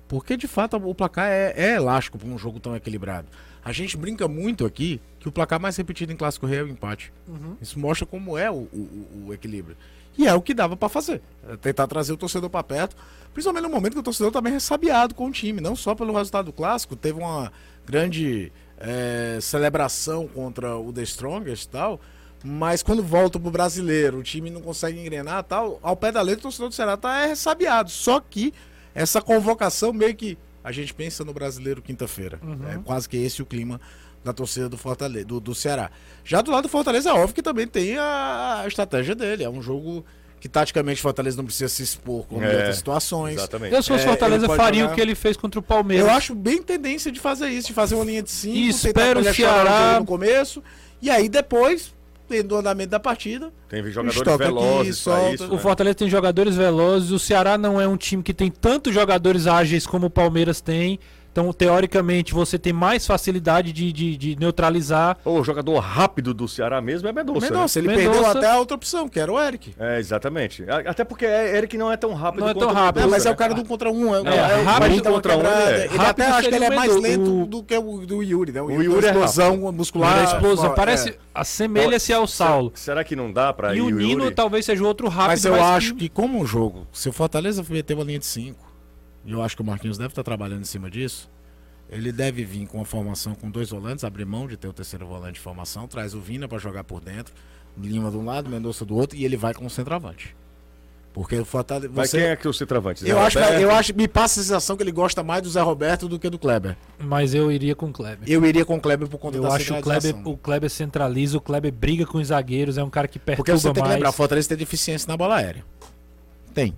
Speaker 6: Porque, de fato, o placar é, é elástico para um jogo tão equilibrado. A gente brinca muito aqui que o placar mais repetido em Clássico Rei é o empate. Isso mostra como é o, o- o equilíbrio. E é o que dava para fazer. É tentar trazer o torcedor para perto, principalmente no momento que o torcedor tá bem ressabiado com o time, não só pelo resultado do clássico, teve uma grande é, celebração contra o The Strongest e tal, mas quando volta pro brasileiro, o time não consegue engrenar e tal, ao pé da letra o torcedor do Ceará tá é, ressabiado. Só que essa convocação meio que a gente pensa no brasileiro quinta-feira. É quase que esse o clima da torcida do Fortaleza, do, do Ceará. Já do lado do Fortaleza é óbvio que também tem a, a estratégia dele. É um jogo que taticamente o Fortaleza não precisa se expor com
Speaker 1: É,
Speaker 6: outras situações.
Speaker 1: Exatamente.
Speaker 7: Eu, se fosse
Speaker 6: É,
Speaker 7: Fortaleza,
Speaker 6: pode
Speaker 7: faria
Speaker 6: jogar-
Speaker 7: o que ele fez contra o Palmeiras.
Speaker 6: Eu acho bem tendência de fazer isso, de fazer uma linha de 5,
Speaker 7: E espero o
Speaker 6: no
Speaker 7: Ceará-
Speaker 6: começo, e aí depois, tendo o andamento da partida,
Speaker 1: Tem jogadores
Speaker 6: aqui,
Speaker 1: velozes pra
Speaker 6: solta.
Speaker 1: isso.
Speaker 7: O
Speaker 1: né?
Speaker 7: Fortaleza tem jogadores velozes, o Ceará não é um time que tem tantos jogadores ágeis como o Palmeiras tem. Então, teoricamente, você tem mais facilidade de, de, de neutralizar.
Speaker 1: O jogador rápido do Ceará mesmo é Mendonça.
Speaker 6: Mendonça, ele
Speaker 7: Mendonça-
Speaker 6: perdeu até a outra opção, que era o Eric.
Speaker 1: né? É, exatamente. Até porque é- Eric não é tão rápido
Speaker 7: Não é tão
Speaker 1: o
Speaker 7: rápido.
Speaker 1: Mendonça,
Speaker 6: mas é
Speaker 1: né?
Speaker 6: o cara do um contra um. É,
Speaker 1: Não,
Speaker 6: é,
Speaker 1: é
Speaker 6: o
Speaker 1: rápido contra um, ele é.
Speaker 6: Ele
Speaker 7: Rápido
Speaker 6: até acho que ele é
Speaker 7: o
Speaker 6: mais lento
Speaker 7: O-
Speaker 6: do que o do Yuri, né? O,
Speaker 1: O
Speaker 6: Yuri,
Speaker 1: Yuri
Speaker 6: tem
Speaker 1: é
Speaker 6: uma explosão
Speaker 7: Ele
Speaker 6: muscular.
Speaker 7: é explosão,
Speaker 6: é.
Speaker 7: parece, assemelha-se ao Saulo.
Speaker 1: Será que não dá pra
Speaker 7: E
Speaker 1: ir
Speaker 7: o Nino
Speaker 1: Yuri?
Speaker 7: talvez seja o outro rápido.
Speaker 6: Mas eu
Speaker 7: mas
Speaker 6: acho que, como um jogo, se o Fortaleza meter uma linha de 5, e eu acho que o Marquinhos deve estar trabalhando em cima disso, ele deve vir com uma formação com dois volantes, abrir mão de ter o terceiro volante de formação, traz o Vina para jogar por dentro, Lima de um lado, Mendonça do outro, e ele vai com o centroavante. Porque o Fortaleza.
Speaker 1: Vai
Speaker 6: Você...
Speaker 1: quem é que o centroavante? Zé
Speaker 6: Eu acho, que- eu acho, me passa a sensação que ele gosta mais do Zé Roberto do que do Kleber.
Speaker 7: Mas eu iria com o Kleber.
Speaker 6: Eu iria com o Kleber por conta
Speaker 7: Eu
Speaker 6: da
Speaker 7: acho o Kleber, o Kleber centraliza, o Kleber briga com os zagueiros, é um cara que
Speaker 6: Porque
Speaker 7: perturba
Speaker 6: você tem que
Speaker 7: mais.
Speaker 6: lembrar, o Fortaleza tem deficiência na bola aérea. Tem.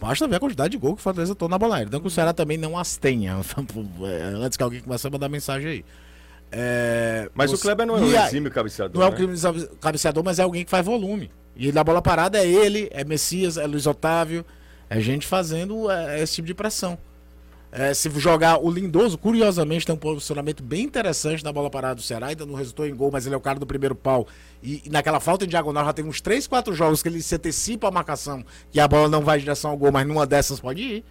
Speaker 6: Basta ver a quantidade de gol que o Fortaleza tomou na bola aérea. Então que o Ceará também não as tenha. É, Antes que alguém comece a mandar mensagem aí. É,
Speaker 1: Mas o Kleber não é um exímio cabeceador.
Speaker 6: Não é um
Speaker 1: né?
Speaker 6: cabeceador, mas é alguém que faz volume. E na bola parada é ele, é Messias, é Luiz Otávio. É gente fazendo é, esse tipo de pressão. É, se jogar o Lindoso, curiosamente, tem um posicionamento bem interessante na bola parada do Ceará. Ainda não resultou em gol, mas ele é o cara do primeiro pau. E, e naquela falta em diagonal já tem uns 3, 4 jogos que ele se antecipa a marcação e a bola não vai em direção ao gol, mas numa dessas pode ir.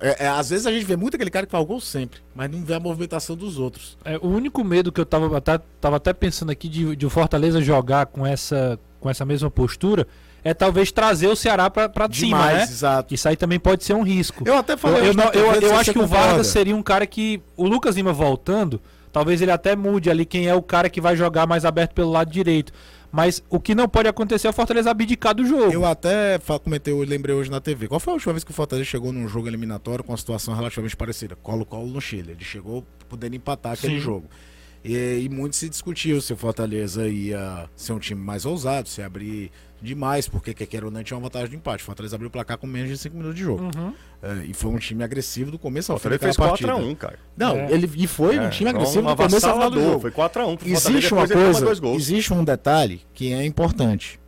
Speaker 6: É, é, às vezes a gente vê muito aquele cara que faz gol sempre, mas não vê a movimentação dos outros.
Speaker 7: É, o único medo que eu tava tava até pensando aqui de, de o Fortaleza jogar com essa, com essa mesma postura é talvez trazer o Ceará pra, pra cima, né?
Speaker 6: Exato.
Speaker 7: Isso aí também pode ser um risco.
Speaker 6: Eu até falei
Speaker 7: Eu, eu, não- eu, eu acho que o. Vargas seria um cara que. O Lucas Lima voltando, talvez ele até mude ali quem é o cara que vai jogar mais aberto pelo lado direito. Mas o que não pode acontecer é o Fortaleza abdicar do jogo.
Speaker 6: Eu até comentei, eu lembrei hoje na TV. Qual foi a última vez que o Fortaleza chegou num jogo eliminatório com uma situação relativamente parecida? Colo-Colo no Chile. Ele chegou podendo empatar aquele
Speaker 7: Sim.
Speaker 6: jogo. E, e muito se discutiu se o Fortaleza ia ser um time mais ousado, se abrir demais, porque quer queira ou não tinha uma vantagem de empate. O Fortaleza abriu o placar com menos de 5 minutos de jogo.
Speaker 7: Uhum.
Speaker 6: É, e foi um time agressivo do começo ao fim
Speaker 1: fez
Speaker 6: partida.
Speaker 1: 4x1, cara.
Speaker 6: Não,
Speaker 1: É.
Speaker 6: ele e foi
Speaker 1: É,
Speaker 6: um time agressivo
Speaker 1: um
Speaker 6: do começo ao final do jogo.
Speaker 1: Foi 4 a 1 pro Fortaleza,
Speaker 6: Existe uma coisa, existe um detalhe que é importante.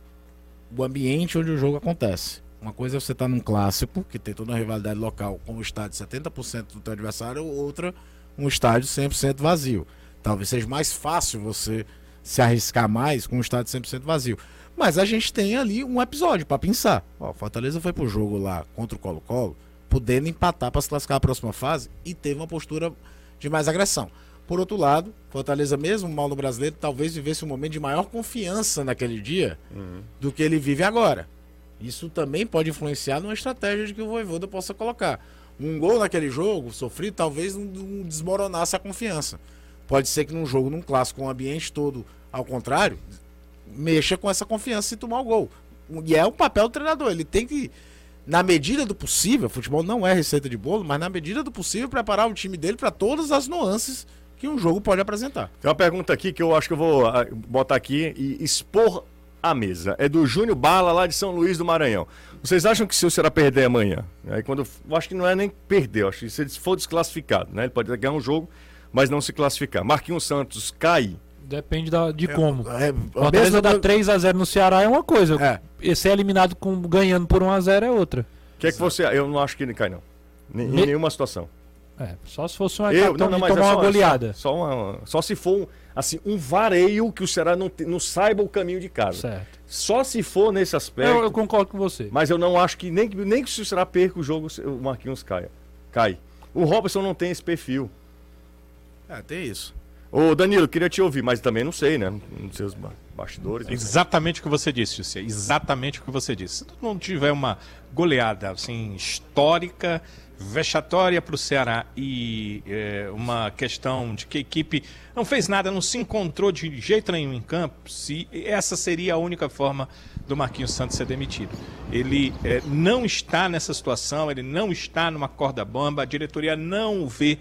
Speaker 6: O ambiente onde o jogo acontece. Uma coisa é você estar num clássico, que tem toda uma rivalidade local, com o estádio 70% do teu adversário, outra, um estádio 100% vazio. Talvez seja mais fácil você se arriscar mais com um estádio 100% vazio. Mas a gente tem ali um episódio para pensar. Ó, Fortaleza foi pro jogo lá contra o Colo-Colo, podendo empatar para se classificar a próxima fase e teve uma postura de mais agressão. Por outro lado, Fortaleza, mesmo mal no brasileiro, talvez vivesse um momento de maior confiança naquele dia do que ele vive agora. Isso também pode influenciar numa estratégia de que o Voivoda possa colocar. Um gol naquele jogo sofrido talvez não, não desmoronasse a confiança. Pode ser que num jogo, num clássico, com o ambiente todo ao contrário, mexa com essa confiança e tomar o gol. E é o papel do treinador. Ele tem que, na medida do possível, futebol não é receita de bolo, mas na medida do possível, preparar o time dele para todas as nuances que um jogo pode apresentar.
Speaker 1: Tem uma pergunta aqui que eu acho que eu vou ah, botar aqui e expor à mesa. É do Júnior Bala, lá de São Luís do Maranhão. Vocês acham que se o Ceará perder amanhã, aí quando eu acho que não é nem perder, acho que se ele for desclassificado, né? Ele pode ganhar um jogo, mas não se classificar. Marquinhos Santos cai.
Speaker 7: Depende da, de como.
Speaker 6: É,
Speaker 7: Fortaleza
Speaker 6: mesmo-
Speaker 7: dar 3x0 no Ceará é uma coisa.
Speaker 6: É.
Speaker 7: E ser eliminado com, ganhando por 1x0 é outra.
Speaker 1: O que é que você. Eu não acho que ele cai, não. Nem- Em
Speaker 7: Me-
Speaker 1: nenhuma situação.
Speaker 7: É, só se fosse uma
Speaker 1: Eu, não, não,
Speaker 7: de
Speaker 1: mas é
Speaker 7: tomar
Speaker 1: só,
Speaker 7: uma goleada.
Speaker 1: Só, só, uma- só se for um, assim, um vareio que o Ceará não, te- não saiba o caminho de casa.
Speaker 7: Certo.
Speaker 1: Só se for nesse aspecto.
Speaker 7: Eu, eu concordo com você.
Speaker 1: Mas eu não acho que nem, que- nem que se o Ceará perca o jogo, o Marquinhos caia. Cai. O Robson não tem esse perfil.
Speaker 6: É, tem isso.
Speaker 1: Ô Danilo, queria te ouvir, mas também não sei, né? Não sei os ba- bastidores.
Speaker 4: Exatamente o que você disse, José. Exatamente o que você disse. Se não tiver uma goleada assim histórica, vexatória para o Ceará e é, uma questão de que a equipe não fez nada, não se encontrou de jeito nenhum em campo, se essa seria a única forma do Marquinhos Santos ser demitido. Ele é, não está nessa situação, ele não está numa corda bamba, a diretoria não o vê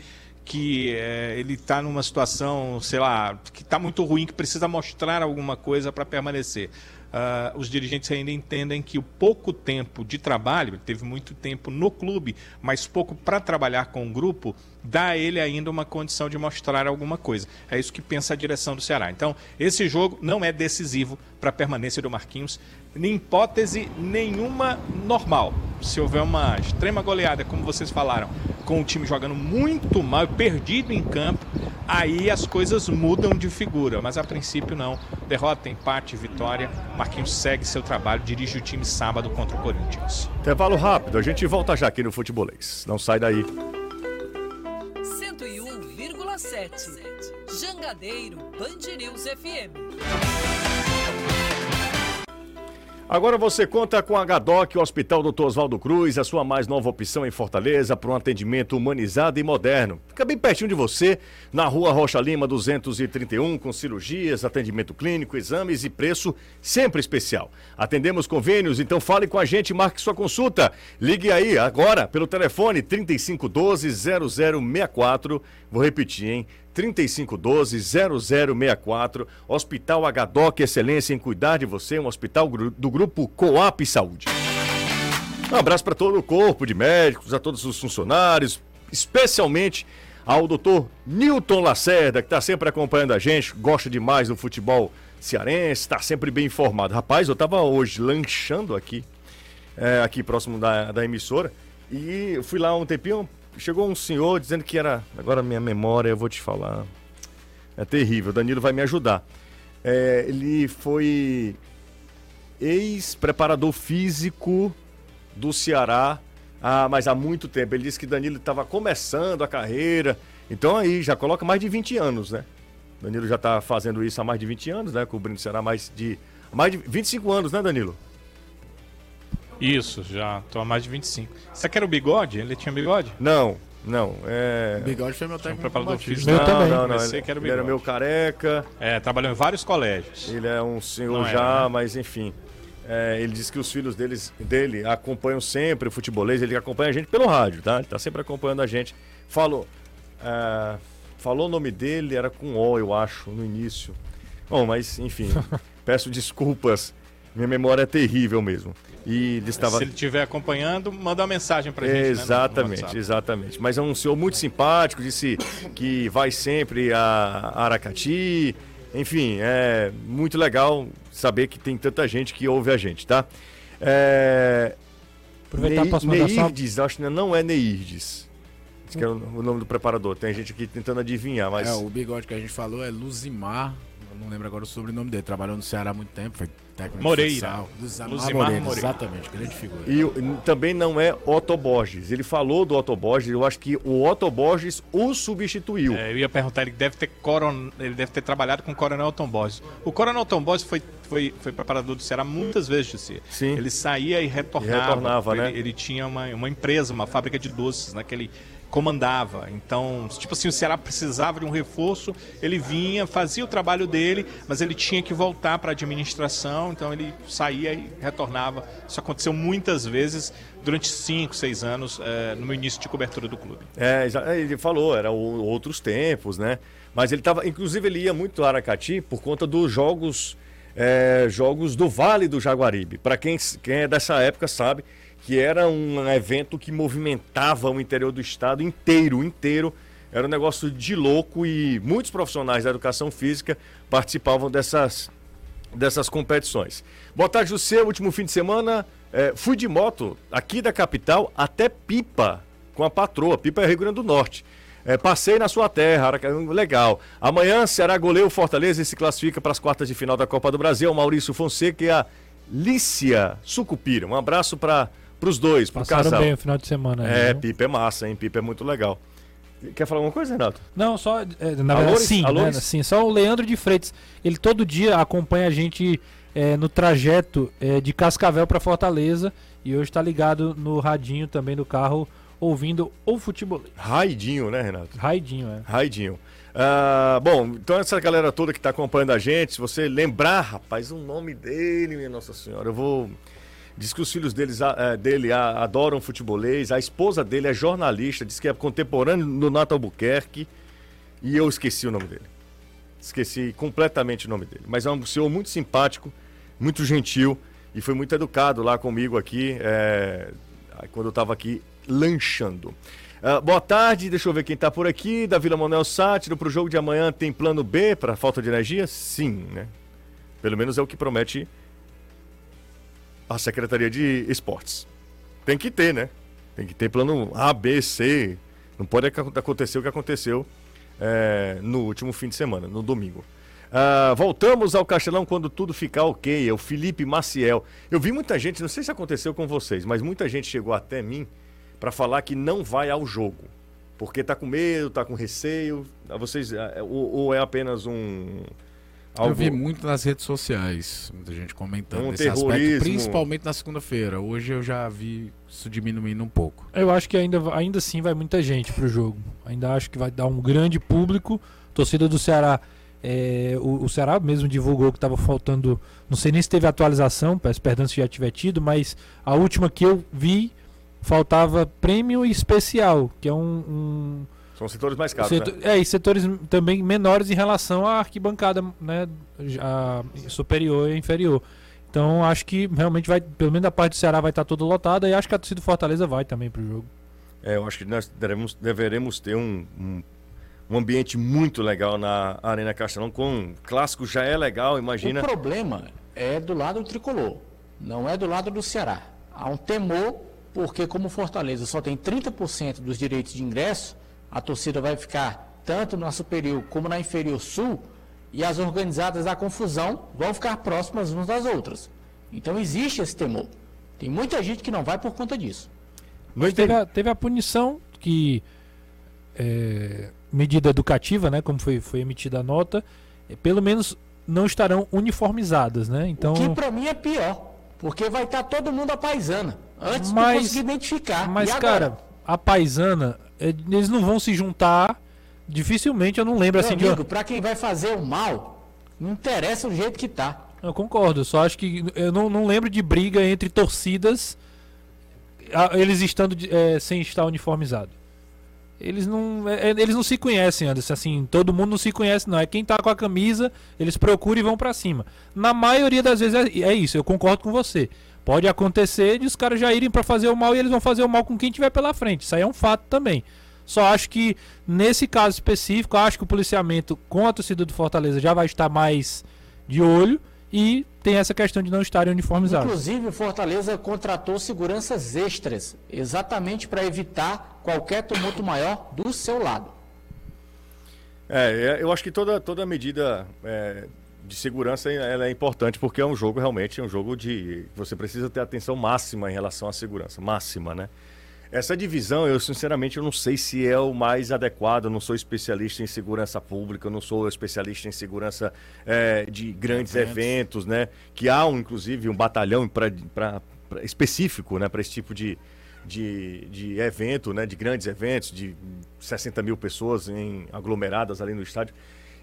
Speaker 4: que é, ele está numa situação, sei lá, que está muito ruim, que precisa mostrar alguma coisa para permanecer. Ah, os dirigentes ainda entendem que o pouco tempo de trabalho, ele teve muito tempo no clube, mas pouco para trabalhar com o grupo, dá a ele ainda uma condição de mostrar alguma coisa. É isso que pensa a direção do Ceará. Então, esse jogo não é decisivo para a permanência do Marquinhos, em hipótese nenhuma normal. Se houver uma extrema goleada, como vocês falaram, com o time jogando muito mal, perdido em campo, aí as coisas mudam de figura. Mas a princípio não. Derrota, empate, vitória. Marquinhos segue seu trabalho, dirige o time sábado contra o Corinthians.
Speaker 1: Intervalo rápido, a gente volta já aqui no Futebolês. Não sai daí.
Speaker 2: 101,7. Jangadeiro Band News FM.
Speaker 1: Agora você conta com a HDOC, o Hospital Dr. Oswaldo Cruz, a sua mais nova opção em Fortaleza para um atendimento humanizado e moderno. Fica bem pertinho de você, na rua Rocha Lima 231, com cirurgias, atendimento clínico, exames e preço sempre especial. Atendemos convênios, então fale com a gente marque sua consulta. Ligue aí agora pelo telefone 3512-0064. Vou repetir, hein? 3512-0064. Hospital HDOC, excelência em cuidar de você, um hospital do grupo Coap Saúde. Um abraço para todo o corpo de médicos, a todos os funcionários, especialmente ao doutor Newton Lacerda, que está sempre acompanhando a gente, gosta demais do futebol cearense, está sempre bem informado. Rapaz, eu estava hoje lanchando aqui, é, aqui próximo da, da emissora, e fui lá um tempinho chegou um senhor dizendo que era. Agora minha memória, eu vou te falar. É terrível. Danilo vai me ajudar. É, ele foi ex-preparador físico do Ceará, ah, mas há muito tempo. Ele disse que Danilo estava começando a carreira. Então aí já coloca mais de 20 anos, né? Danilo já está fazendo isso há mais de 20 anos, né? Cobrindo o Ceará mais de. Mais de 25 anos, né, Danilo?
Speaker 4: Isso, já tô há mais de 25. Você quer o bigode? Ele tinha bigode?
Speaker 1: Não, não. É...
Speaker 6: O bigode foi meu técnico.
Speaker 4: Um preparador físico.
Speaker 1: Não,
Speaker 4: Não,
Speaker 1: também.
Speaker 4: não,
Speaker 1: não, ele,
Speaker 4: que era o
Speaker 1: ele era meu careca.
Speaker 4: É, trabalhou em vários colégios.
Speaker 1: Ele é um senhor
Speaker 4: Não
Speaker 1: já,
Speaker 4: era, né?
Speaker 1: mas enfim. É, ele diz que os filhos deles, dele acompanham sempre o futebolês, ele acompanha a gente pelo rádio, tá? Ele tá sempre acompanhando a gente. Falou. é, falou o nome dele, era com O, eu acho, no início. Bom, mas enfim, peço desculpas. Minha memória é terrível mesmo. E ele estava.
Speaker 4: Se ele estiver acompanhando, manda uma mensagem pra gente. né, no- no
Speaker 1: Exatamente,
Speaker 4: WhatsApp.
Speaker 1: exatamente. Mas é um senhor muito simpático, disse que vai sempre a Aracati. Enfim, é muito legal saber que tem tanta gente que ouve a gente, tá? É...
Speaker 7: Aproveitar, posso mandar só-
Speaker 1: Neirdes, acho que não é Neirdes. Diz que é o o nome do preparador. Tem gente aqui tentando adivinhar, mas.
Speaker 6: É, o bigode que a gente falou é Luzimar. Eu não lembro agora o sobrenome dele. Trabalhou no Ceará há muito tempo. Foi técnico
Speaker 4: Moreira.
Speaker 6: de futsal. Luzimar, Moreira,
Speaker 4: Moreira.
Speaker 6: Exatamente, grande figura.
Speaker 1: E também não é Otto Borges. Ele falou do Otto Borges, eu acho que o Otto Borges o substituiu.
Speaker 4: É, eu ia perguntar, ele deve ter coron... ele deve ter trabalhado com o Coronel Tom Borges. O Coronel Tom Borges foi, foi, foi preparador do Ceará muitas vezes, Jussi.
Speaker 1: Sim.
Speaker 4: Ele saía e retornava.
Speaker 1: E retornava,
Speaker 4: ele,
Speaker 1: né?
Speaker 4: ele tinha uma, uma empresa, uma fábrica de doces, né, que ele comandava. Então, tipo assim, o Ceará precisava de um reforço, ele vinha, fazia o trabalho dele, mas ele tinha que voltar para a administração, então ele saía e retornava. Isso aconteceu muitas vezes durante cinco, seis anos eh, no início de cobertura do clube.
Speaker 1: É, exa- ele falou, era o- outros tempos, né? Mas ele tava. Inclusive, ele ia muito a Aracati por conta dos jogos. é, jogos do Vale do Jaguaribe. Para quem, quem é dessa época sabe que era um evento que movimentava o interior do estado inteiro, inteiro. Era um negócio de louco e muitos profissionais da educação física participavam dessas, dessas competições. Boa tarde, José. Último fim de semana, eh, fui de moto aqui da capital até Pipa, com a patroa. Pipa é Rio Grande do Norte. Eh, passei na sua terra, legal. Amanhã, Ceará goleia o Fortaleza e se classifica para as quartas de final da Copa do Brasil. Maurício Fonseca e a Lícia Sucupira. Um abraço para os dois, para o
Speaker 7: Passaram
Speaker 1: casal.
Speaker 7: bem o final de semana.
Speaker 1: É,
Speaker 7: viu?
Speaker 1: Pipa é massa, hein? Pipa é muito legal. Quer falar alguma coisa, Renato?
Speaker 7: Não, só. é, na
Speaker 1: Alores?
Speaker 7: verdade, sim, né, sim. Só o Leandro de Freitas. Ele todo dia acompanha a gente é, no trajeto é, de Cascavel para Fortaleza. E hoje tá ligado no radinho também do carro, ouvindo o futebol.
Speaker 1: Raidinho, né, Renato?
Speaker 7: Raidinho, é.
Speaker 1: Raidinho. Ah, bom, então essa galera toda que está acompanhando a gente, se você lembrar, rapaz, o nome dele, minha Nossa Senhora, eu vou. Diz que os filhos deles, eh, dele ah, adoram futebolês, a esposa dele é jornalista, diz que é contemporâneo do Nato Albuquerque, e eu esqueci o nome dele. Esqueci completamente o nome dele. Mas é um senhor muito simpático, muito gentil, e foi muito educado lá comigo aqui, eh, quando eu estava aqui lanchando. Ah, boa tarde, deixa eu ver quem está por aqui. Da Vila Manuel Sátiro, para o jogo de amanhã tem plano B para falta de energia? Sim, né? Pelo menos é o que promete a Secretaria de Esportes. Tem que ter, né? Tem que ter plano A, B, C. Não pode ac- acontecer o que aconteceu eh, no último fim de semana, no domingo. Ah, voltamos ao Castelão quando tudo ficar ok. É o Felipe Maciel. Eu vi muita gente, não sei se aconteceu com vocês, mas muita gente chegou até mim para falar que não vai ao jogo. Porque tá com medo, tá com receio. Vocês, ah, ou, ou é apenas um.
Speaker 6: Eu vi muito nas redes sociais, muita gente comentando
Speaker 1: Um
Speaker 6: esse aspecto,
Speaker 1: terrorismo.
Speaker 6: principalmente na segunda-feira. Hoje eu já vi isso diminuindo um pouco.
Speaker 7: Eu acho que ainda, ainda assim vai muita gente pro jogo. Ainda acho que vai dar um grande público. Torcida do Ceará. é, o, o Ceará mesmo divulgou que estava faltando. Não sei nem se teve atualização, peço perdão se já tiver tido, mas a última que eu vi faltava prêmio especial, que é um. um
Speaker 1: São setores mais caros,
Speaker 7: setor-
Speaker 1: né?
Speaker 7: É, e setores também menores em relação à arquibancada né, já superior e inferior. Então acho que realmente vai, pelo menos a parte do Ceará vai estar toda lotada e acho que a torcida do Fortaleza vai também pro jogo.
Speaker 1: É, eu acho que nós devemos, deveremos ter um, um, um ambiente muito legal na Arena Castelão. Com clássico já é legal, imagina.
Speaker 5: O problema é do lado do tricolor, não é do lado do Ceará. Há um temor porque como o Fortaleza só tem 30% dos direitos de ingresso, a torcida vai ficar tanto na superior como na inferior sul, e as organizadas da confusão vão ficar próximas umas das outras. Então existe esse temor. Tem muita gente que não vai por conta disso.
Speaker 7: Mas teve a, teve a punição que é, medida educativa, né, como foi, foi emitida a nota, é, pelo menos não estarão uniformizadas, né? Então
Speaker 5: O que para mim é pior, porque vai estar todo mundo a paisana, antes
Speaker 7: Mas-
Speaker 5: de conseguir identificar.
Speaker 7: Mas,
Speaker 5: E agora?
Speaker 7: cara, a paisana, eles não vão se juntar. Dificilmente eu não lembro
Speaker 5: Meu
Speaker 7: assim
Speaker 5: amigo,
Speaker 7: de.
Speaker 5: pra quem vai fazer o mal, não interessa o jeito que tá.
Speaker 7: Eu concordo, só acho que. Eu não, não lembro de briga entre torcidas, eles estando é, sem estar uniformizado. Eles não, é, é, eles não se conhecem, Anderson. Assim, todo mundo não se conhece, não. É quem tá com a camisa, eles procuram e vão pra cima. Na maioria das vezes é, é isso, eu concordo com você. Pode acontecer de os caras já irem pra fazer o mal e eles vão fazer o mal com quem tiver pela frente. Isso aí é um fato também. Só acho que nesse caso específico, acho que o policiamento com a torcida do Fortaleza já vai estar mais de olho e tem essa questão de não estarem uniformizados.
Speaker 5: Inclusive, o Fortaleza contratou seguranças extras, exatamente para evitar qualquer tumulto maior do seu lado.
Speaker 1: É, é, eu acho que toda, toda medida é, de segurança ela é importante porque é um jogo realmente é um jogo de você precisa ter atenção máxima em relação à segurança, máxima, né? Essa divisão, eu sinceramente eu não sei se é o mais adequado. Eu não sou especialista em segurança pública, eu não sou especialista em segurança é, de grandes
Speaker 6: Eventos.
Speaker 1: eventos, né? Que há, um, inclusive, um batalhão pra- específico, né? Para esse tipo de, de, de evento, né? De grandes eventos, de 60 mil pessoas em, aglomeradas ali no estádio.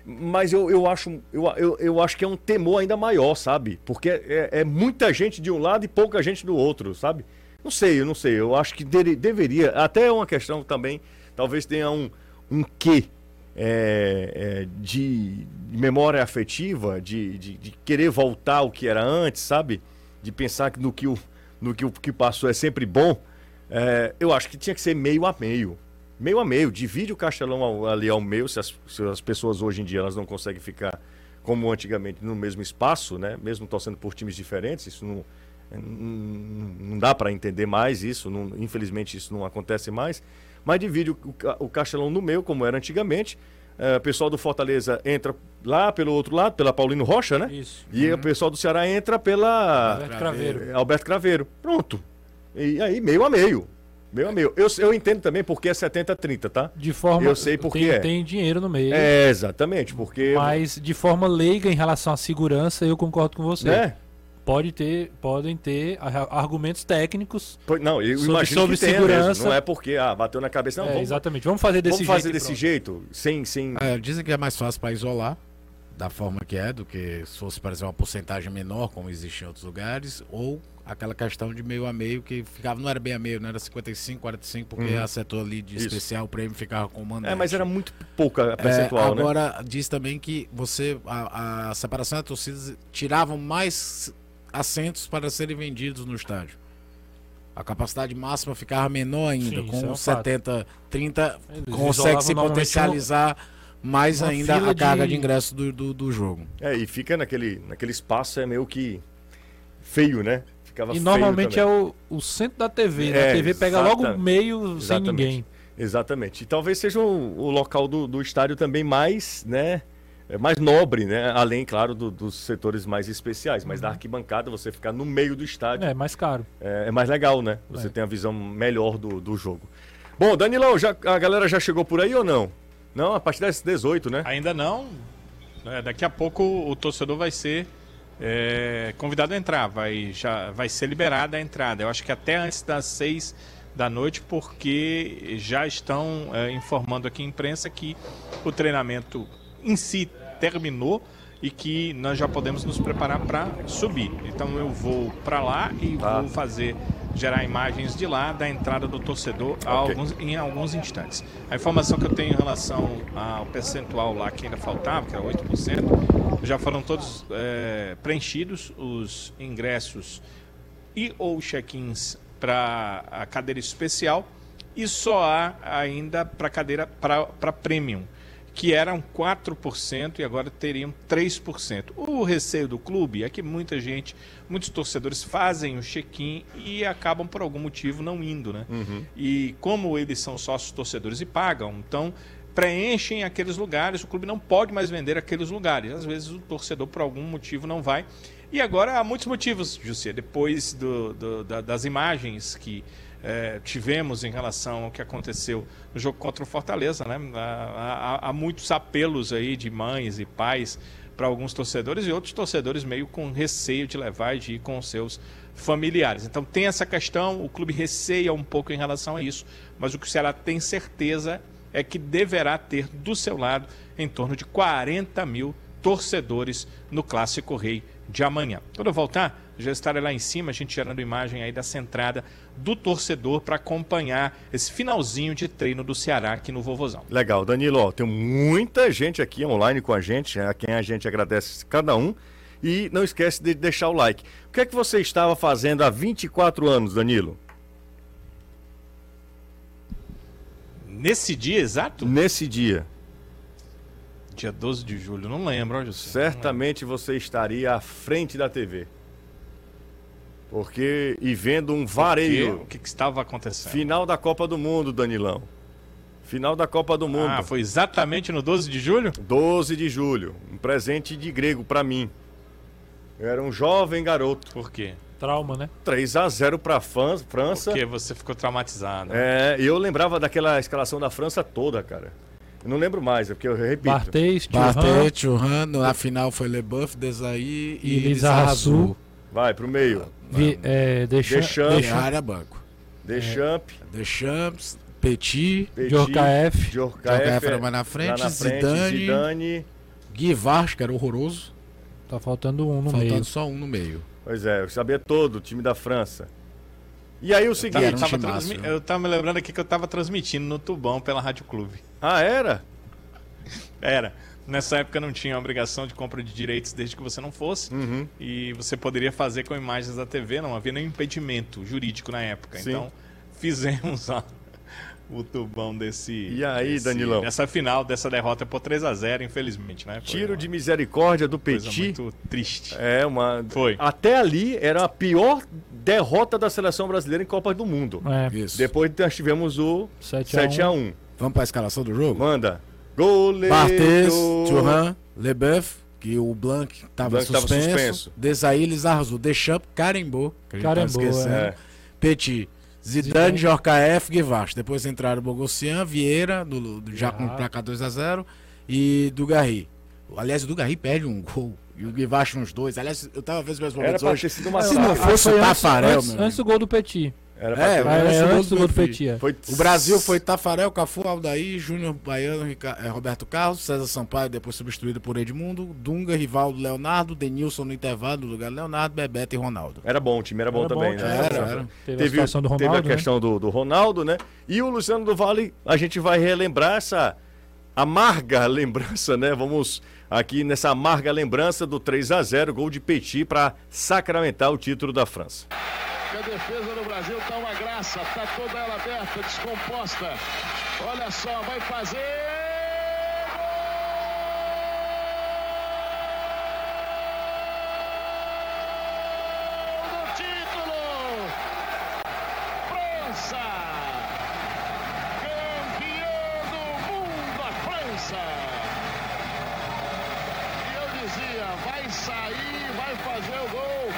Speaker 1: Mas eu, eu, acho, eu, eu, eu acho que é um temor ainda maior, sabe? Porque é, é muita gente de um lado e pouca gente do outro, sabe? Não sei, eu não sei. Eu acho que dele- deveria. Até é uma questão também, talvez tenha um, um quê é, é, de, memória afetiva, de, de, de querer voltar ao que era antes, sabe? De pensar que no que o, no que, o que passou é sempre bom. É, eu acho que tinha que ser meio a meio. Meio a meio. Divide o castelão ao- ali ao meio, se as, se as pessoas hoje em dia elas não conseguem ficar como antigamente no mesmo espaço, né? Mesmo torcendo por times diferentes, isso não, não, não dá para entender mais isso, não- infelizmente isso não acontece mais. Mas divide o, o ca- o castelão no meio, como era antigamente. É, o pessoal do Fortaleza entra lá pelo outro lado, pela Paulino Rocha, né?
Speaker 7: Isso.
Speaker 1: E o pessoal do Ceará entra pela
Speaker 7: Alberto Craveiro.
Speaker 1: é, Alberto Craveiro. Pronto. E aí, meio a meio. Meio a meio. Eu, eu entendo também porque é 70-30, tá?
Speaker 7: De forma.
Speaker 1: Eu sei porque
Speaker 7: tem,
Speaker 1: é.
Speaker 7: tem dinheiro no meio.
Speaker 1: É, exatamente, porque.
Speaker 7: Mas de forma leiga em relação à segurança, eu concordo com você.
Speaker 1: Né?
Speaker 7: Pode ter, podem ter ar- argumentos técnicos.
Speaker 1: Pois- Não, eu
Speaker 7: sobre,
Speaker 1: imagino
Speaker 7: sobre
Speaker 1: que tenha
Speaker 7: segurança.
Speaker 1: mesmo. Não é porque ah, bateu na cabeça. Não,
Speaker 7: É,
Speaker 1: vamos,
Speaker 7: exatamente. Vamos fazer desse
Speaker 1: vamos
Speaker 7: jeito.
Speaker 1: fazer
Speaker 7: e
Speaker 1: desse
Speaker 7: pronto.
Speaker 1: jeito, sem. sem...
Speaker 6: É, dizem que é mais fácil para isolar, da forma que é, do que se fosse, por exemplo, uma porcentagem menor, como existe em outros lugares, ou aquela questão de meio a meio, que ficava, não era bem a meio, não era 55, 45, porque
Speaker 1: Uhum.
Speaker 6: a setor ali de
Speaker 1: Isso.
Speaker 6: especial, o prêmio ficava com o mandante.
Speaker 1: É, mas era muito pouca
Speaker 6: É,
Speaker 1: percentual, né?
Speaker 6: agora diz também que você a, a separação das torcidas tiravam mais assentos para serem vendidos no estádio. A capacidade máxima ficava menor ainda,
Speaker 7: Sim, isso é
Speaker 6: com
Speaker 7: um fato.
Speaker 6: 70, 30
Speaker 7: Eles
Speaker 6: consegue se
Speaker 7: normalmente
Speaker 6: potencializar mais
Speaker 7: uma
Speaker 6: ainda a carga
Speaker 7: de-
Speaker 6: de, ingresso do, do, do jogo.
Speaker 1: É, e fica naquele, naquele espaço, é meio que feio, né? Ficava
Speaker 7: E
Speaker 1: feio
Speaker 7: normalmente é o, o centro da TV. né?
Speaker 1: É,
Speaker 7: a TV pega logo o meio sem
Speaker 1: Exatamente.
Speaker 7: ninguém.
Speaker 1: Exatamente. E talvez seja o, o local do, do estádio também mais, né? é mais nobre, né? Além, claro, do- dos setores mais especiais. Mas da arquibancada, você ficar no meio do estádio
Speaker 7: Uhum. É, mais caro.
Speaker 1: é, é mais legal, né? Você
Speaker 7: É.
Speaker 1: tem a visão melhor do, do jogo. Bom, Danilão, já, a galera já chegou por aí ou não? Não, a partir das 18, né?
Speaker 4: Ainda não. É, daqui a pouco o torcedor vai ser é, convidado a entrar, vai, já, vai ser liberada a entrada. Eu acho que até antes das seis da noite, porque já estão é, informando aqui a imprensa que o treinamento em si terminou e que nós já podemos nos preparar para subir. Então eu vou para lá e
Speaker 1: Tá.
Speaker 4: vou fazer gerar imagens de lá da entrada do torcedor a
Speaker 1: Ok.
Speaker 4: alguns, em alguns instantes. A informação que eu tenho em relação ao percentual lá que ainda faltava, que era 8%, já foram todos é, preenchidos os ingressos e ou check-ins para a cadeira especial e só há ainda para cadeira para premium que eram 4% e agora teriam 3%. O receio do clube é que muita gente, muitos torcedores fazem o check-in e acabam por algum motivo não indo, né?
Speaker 1: Uhum.
Speaker 4: E como eles são sócios torcedores e pagam, então preenchem aqueles lugares, o clube não pode mais vender aqueles lugares. Às vezes o torcedor por algum motivo não vai. E agora há muitos motivos, José, depois do, do, da, das imagens que é, tivemos em relação ao que aconteceu no jogo contra o Fortaleza, né? Há, há, há muitos apelos aí de mães e pais para alguns torcedores e outros torcedores meio com receio de levar e de ir com os seus familiares. Então tem essa questão, o clube receia um pouco em relação a isso, mas o que o Ceará tem certeza é que deverá ter do seu lado em torno de 40 mil torcedores no Clássico Rei de amanhã. Quando eu voltar, já estarei lá em cima, a gente gerando imagem aí dessa entrada do torcedor para acompanhar esse finalzinho de treino do Ceará aqui no Vovozão.
Speaker 1: Legal, Danilo, ó, tem muita gente aqui online com a gente, a quem a gente agradece cada um. E não esquece de deixar o like. O que é que você estava fazendo há 24 anos, Danilo?
Speaker 4: Nesse dia exato?
Speaker 1: Nesse dia.
Speaker 4: Dia 12 de julho, não lembro, olha
Speaker 1: Certamente você estaria à frente da TV. Porque, e vendo um vareio.
Speaker 4: O que, que, estava acontecendo?
Speaker 1: Final da Copa do Mundo, Danilão. Final da Copa do Mundo.
Speaker 4: Ah, foi exatamente no 12 de julho?
Speaker 1: 12 de julho. Um presente de grego para mim. Eu era um jovem garoto.
Speaker 4: Por quê?
Speaker 7: Trauma, né?
Speaker 1: 3 a 0 para França.
Speaker 4: Porque você ficou traumatizado.
Speaker 1: É, eu lembrava daquela escalação da França toda, cara. Eu não lembro mais, é porque eu repito.
Speaker 7: Barthez,
Speaker 6: Barthez, Churran, na final foi Leboeuf, Desailly e, e Lizarazu.
Speaker 1: Vai pro meio.
Speaker 7: Vi, é, Deschamps,
Speaker 6: Deschamps, Deschamps. área banco.
Speaker 1: Deschamps.
Speaker 6: É, Deschamps, Petit,
Speaker 1: Petit
Speaker 7: Jorkaef.
Speaker 1: Jorkaef
Speaker 6: era mais na frente,
Speaker 1: na
Speaker 6: Zidane,
Speaker 1: Zidane.
Speaker 6: Gui Vars, que era horroroso.
Speaker 7: Tá faltando um no
Speaker 6: faltando
Speaker 7: meio.
Speaker 6: só um no meio.
Speaker 1: Pois é, eu sabia todo o time da França. E aí o seguinte...
Speaker 4: Eu tava, transmi... eu tava me lembrando aqui que eu tava transmitindo no Tubão pela Rádio Clube.
Speaker 1: Ah, era?
Speaker 4: Era. Nessa época não tinha obrigação de compra de direitos desde que você não fosse.
Speaker 1: Uhum.
Speaker 4: E você poderia fazer com imagens da TV, não havia nenhum impedimento jurídico na época.
Speaker 1: Sim.
Speaker 4: Então fizemos ó, o tubão desse.
Speaker 1: E aí,
Speaker 4: desse,
Speaker 1: Danilão?
Speaker 4: Dessa final, dessa derrota por 3 a 0 infelizmente, né? Foi
Speaker 1: Tiro
Speaker 4: uma
Speaker 1: de misericórdia do
Speaker 4: coisa
Speaker 1: Petit.
Speaker 4: muito triste.
Speaker 1: É, uma.
Speaker 4: Foi.
Speaker 1: Até ali era a pior derrota da seleção brasileira em Copas do Mundo.
Speaker 7: É.
Speaker 6: Isso.
Speaker 1: Depois nós tivemos o
Speaker 7: 7 a 1.
Speaker 1: 7x1.
Speaker 6: Vamos para a escalação do jogo?
Speaker 1: Manda. Goleiro.
Speaker 6: Barthez, Thuram, Leboeuf, que o Blanc estava suspenso.
Speaker 1: suspenso.
Speaker 6: Desailly, Lizarazu, Deschamps, Carimbou. Que esquecendo.
Speaker 1: é.
Speaker 6: Petit, Zidane,
Speaker 7: Zidane.
Speaker 6: Jorkaef, Guivache. Depois entraram Bogossian, Vieira, do, do- já com
Speaker 7: Ah.
Speaker 6: placa 2x0, e Dugarry. Aliás, o Dugarry perde um gol. E o Guivache uns dois. Aliás, eu tava vendo os meus
Speaker 1: Era
Speaker 6: momentos
Speaker 1: pra
Speaker 6: hoje. Se não fosse o
Speaker 7: antes,
Speaker 6: Tafarel,
Speaker 7: antes,
Speaker 6: meu
Speaker 7: antes do gol do Petit.
Speaker 1: Era pra
Speaker 6: É,
Speaker 1: ter-
Speaker 7: Ah, é,
Speaker 6: antes do gol.
Speaker 1: Foi...
Speaker 6: O Brasil foi Tafarel, Cafu, Aldair, Júnior Baiano, Rica- eh, Roberto Carlos, César Sampaio, depois substituído por Edmundo, Dunga, Rivaldo, Leonardo, Denilson no intervalo, no lugar Leonardo, Bebeto e Ronaldo.
Speaker 1: Era bom, o time era bom
Speaker 7: Era bom,
Speaker 1: também,
Speaker 7: time
Speaker 1: né?
Speaker 6: era, era.
Speaker 7: Teve,
Speaker 1: Teve,
Speaker 7: a situação do
Speaker 1: teve
Speaker 7: Ronaldo,
Speaker 1: a
Speaker 7: né?
Speaker 1: questão do, do Ronaldo, né? E o Luciano do Vale, a gente vai relembrar essa amarga lembrança, né? Vamos aqui nessa amarga lembrança do 3 a 0 gol de Petit para sacramentar o título da França.
Speaker 14: A defesa do Brasil tá uma graça, tá toda ela aberta, descomposta. Olha só, vai fazer. Gol do título! França! Campeão do mundo, a França! E eu dizia, vai sair, vai fazer o gol.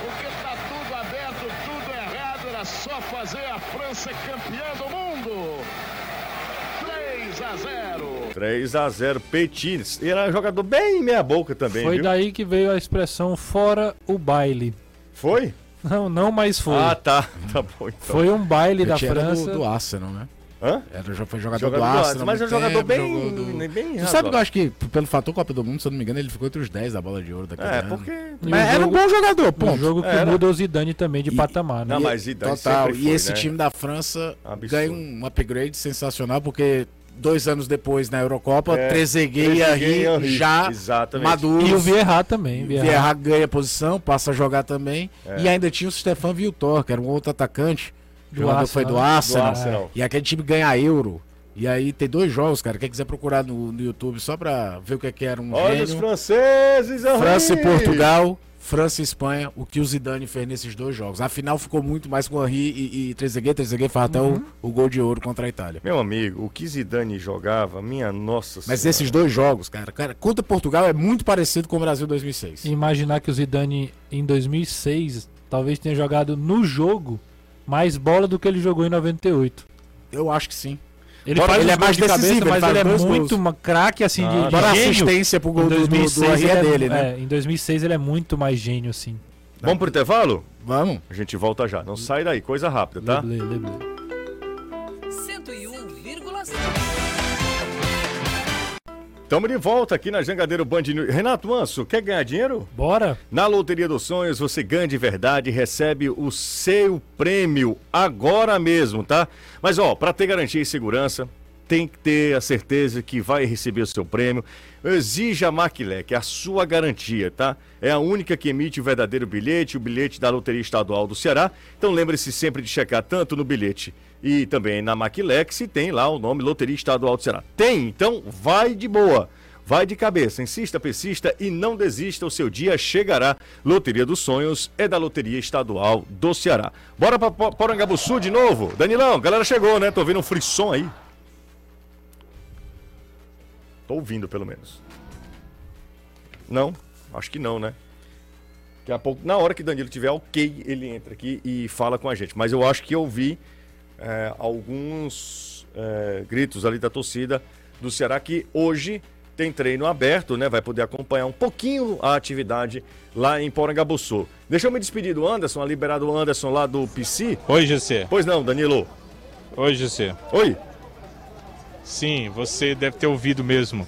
Speaker 14: Porque tá tudo aberto, tudo errado, era só fazer a França campeã do mundo. 3 a 0.
Speaker 1: 3 a 0 Petit. E era um jogador bem meia boca também,
Speaker 7: Foi
Speaker 1: viu?
Speaker 7: daí que veio a expressão fora o baile.
Speaker 1: Foi?
Speaker 7: Não, não, mas foi.
Speaker 1: Ah, tá. Tá bom então.
Speaker 7: Foi um baile da
Speaker 6: Petit era
Speaker 7: França.
Speaker 6: do, do Arsenal, né?
Speaker 1: Hã?
Speaker 6: Era, já foi jogador,
Speaker 1: Jogador
Speaker 6: do Arsenal.
Speaker 1: Mas é um jogador bem-
Speaker 6: jogou do-
Speaker 1: bem
Speaker 6: Tu
Speaker 1: razoável.
Speaker 6: sabe que eu acho que, pelo fator Copa do Mundo, se eu não me engano, ele ficou entre os 10 da bola de ouro daquele
Speaker 1: É,
Speaker 6: ano.
Speaker 1: porque.
Speaker 6: Mas
Speaker 7: o
Speaker 6: era um
Speaker 7: jogo-
Speaker 6: bom jogador,
Speaker 7: Um
Speaker 6: ponto.
Speaker 7: jogo que
Speaker 1: Era.
Speaker 7: muda o Zidane também de
Speaker 6: E-
Speaker 7: patamar, né?
Speaker 1: Não, mas Zidane
Speaker 6: Total.
Speaker 1: sempre
Speaker 6: e
Speaker 1: foi,
Speaker 6: esse
Speaker 1: né?
Speaker 6: time da França
Speaker 1: Absurdo.
Speaker 6: ganha um upgrade sensacional, porque dois anos depois, na Eurocopa,
Speaker 1: É,
Speaker 6: Trezeguet e Henry
Speaker 1: Henry,
Speaker 6: já
Speaker 1: exatamente.
Speaker 6: maduros.
Speaker 7: E o Vieira também. Vieira.
Speaker 6: Vieira ganha posição, passa a jogar também.
Speaker 1: É.
Speaker 6: E ainda tinha o Stefan Viltor, que era um outro atacante.
Speaker 7: Do
Speaker 6: jogador foi do
Speaker 7: Arsenal.
Speaker 1: Do Arsenal.
Speaker 6: E aquele time ganha euro. E aí tem dois jogos, cara. Quem quiser procurar no, no YouTube só pra ver o que, é que era um
Speaker 1: Olha os
Speaker 6: gênio.
Speaker 1: franceses, Henri!
Speaker 6: França e Portugal, França e Espanha, o que o Zidane fez nesses dois jogos. A final ficou muito mais com o Henri e, e Trezeguet. Trezeguet faz até o, o gol de ouro contra a Itália.
Speaker 1: Meu amigo, o que Zidane jogava, minha nossa
Speaker 6: Mas
Speaker 1: senhora.
Speaker 6: esses dois jogos, cara, cara, contra Portugal é muito parecido com o Brasil 2006.
Speaker 7: Imaginar que o Zidane em 2006 talvez tenha jogado no jogo mais bola do que ele jogou em 98.
Speaker 6: Eu acho que sim.
Speaker 7: Ele,
Speaker 6: Bora-
Speaker 7: faz
Speaker 6: ele é mais
Speaker 7: de
Speaker 6: decisivo,
Speaker 7: cabeça,
Speaker 6: ele
Speaker 7: mas
Speaker 6: faz
Speaker 7: ele é muito
Speaker 6: gols.
Speaker 7: craque assim de,
Speaker 1: Ah,
Speaker 7: de
Speaker 6: Bora a
Speaker 7: gênio.
Speaker 6: assistência pro gol
Speaker 7: Em
Speaker 6: do, do, do
Speaker 7: 2006 ele
Speaker 6: é dele, né?
Speaker 7: é, em 2006 ele é muito mais gênio assim.
Speaker 1: Vamos pro intervalo?
Speaker 6: Vamos.
Speaker 1: A gente volta já. Não sai daí, coisa rápida, tá?
Speaker 7: Leblé, Leblé.
Speaker 2: 101,7.
Speaker 1: Estamos de volta aqui na Jangadeiro Band News. Renato Manso, quer ganhar dinheiro?
Speaker 7: Bora.
Speaker 1: Na Loteria dos Sonhos você ganha de verdade e recebe o seu prêmio agora mesmo, tá? Mas ó, para ter garantia e segurança, tem que ter a certeza que vai receber o seu prêmio. Exija a Maquilec, é a sua garantia, tá? É a única que emite o verdadeiro bilhete, o bilhete da Loteria Estadual do Ceará. Então lembre-se sempre de checar tanto no bilhete e também na Maquilec se tem lá o nome Loteria Estadual do Ceará. Tem, então vai de boa. Vai de cabeça, insista, persista e não desista, o seu dia chegará. Loteria dos Sonhos é da Loteria Estadual do Ceará. Bora Po- Porangabuçu de novo? Danilão, galera chegou, né? Tô ouvindo um frisson aí. Tô ouvindo, pelo menos. Não, acho que não, né? Daqui a pouco, na hora que Danilo tiver ok, ele entra aqui e fala com a gente. Mas eu acho que eu vi é, alguns é, gritos ali da torcida do Ceará que hoje tem treino aberto, né? Vai poder acompanhar um pouquinho a atividade lá em Porangabuçu. Deixa eu me despedir do Anderson, a liberado Anderson lá do PC.
Speaker 4: Oi, GC.
Speaker 1: Pois não, Danilo.
Speaker 4: Oi, GC.
Speaker 1: Oi.
Speaker 4: Sim, você deve ter ouvido mesmo.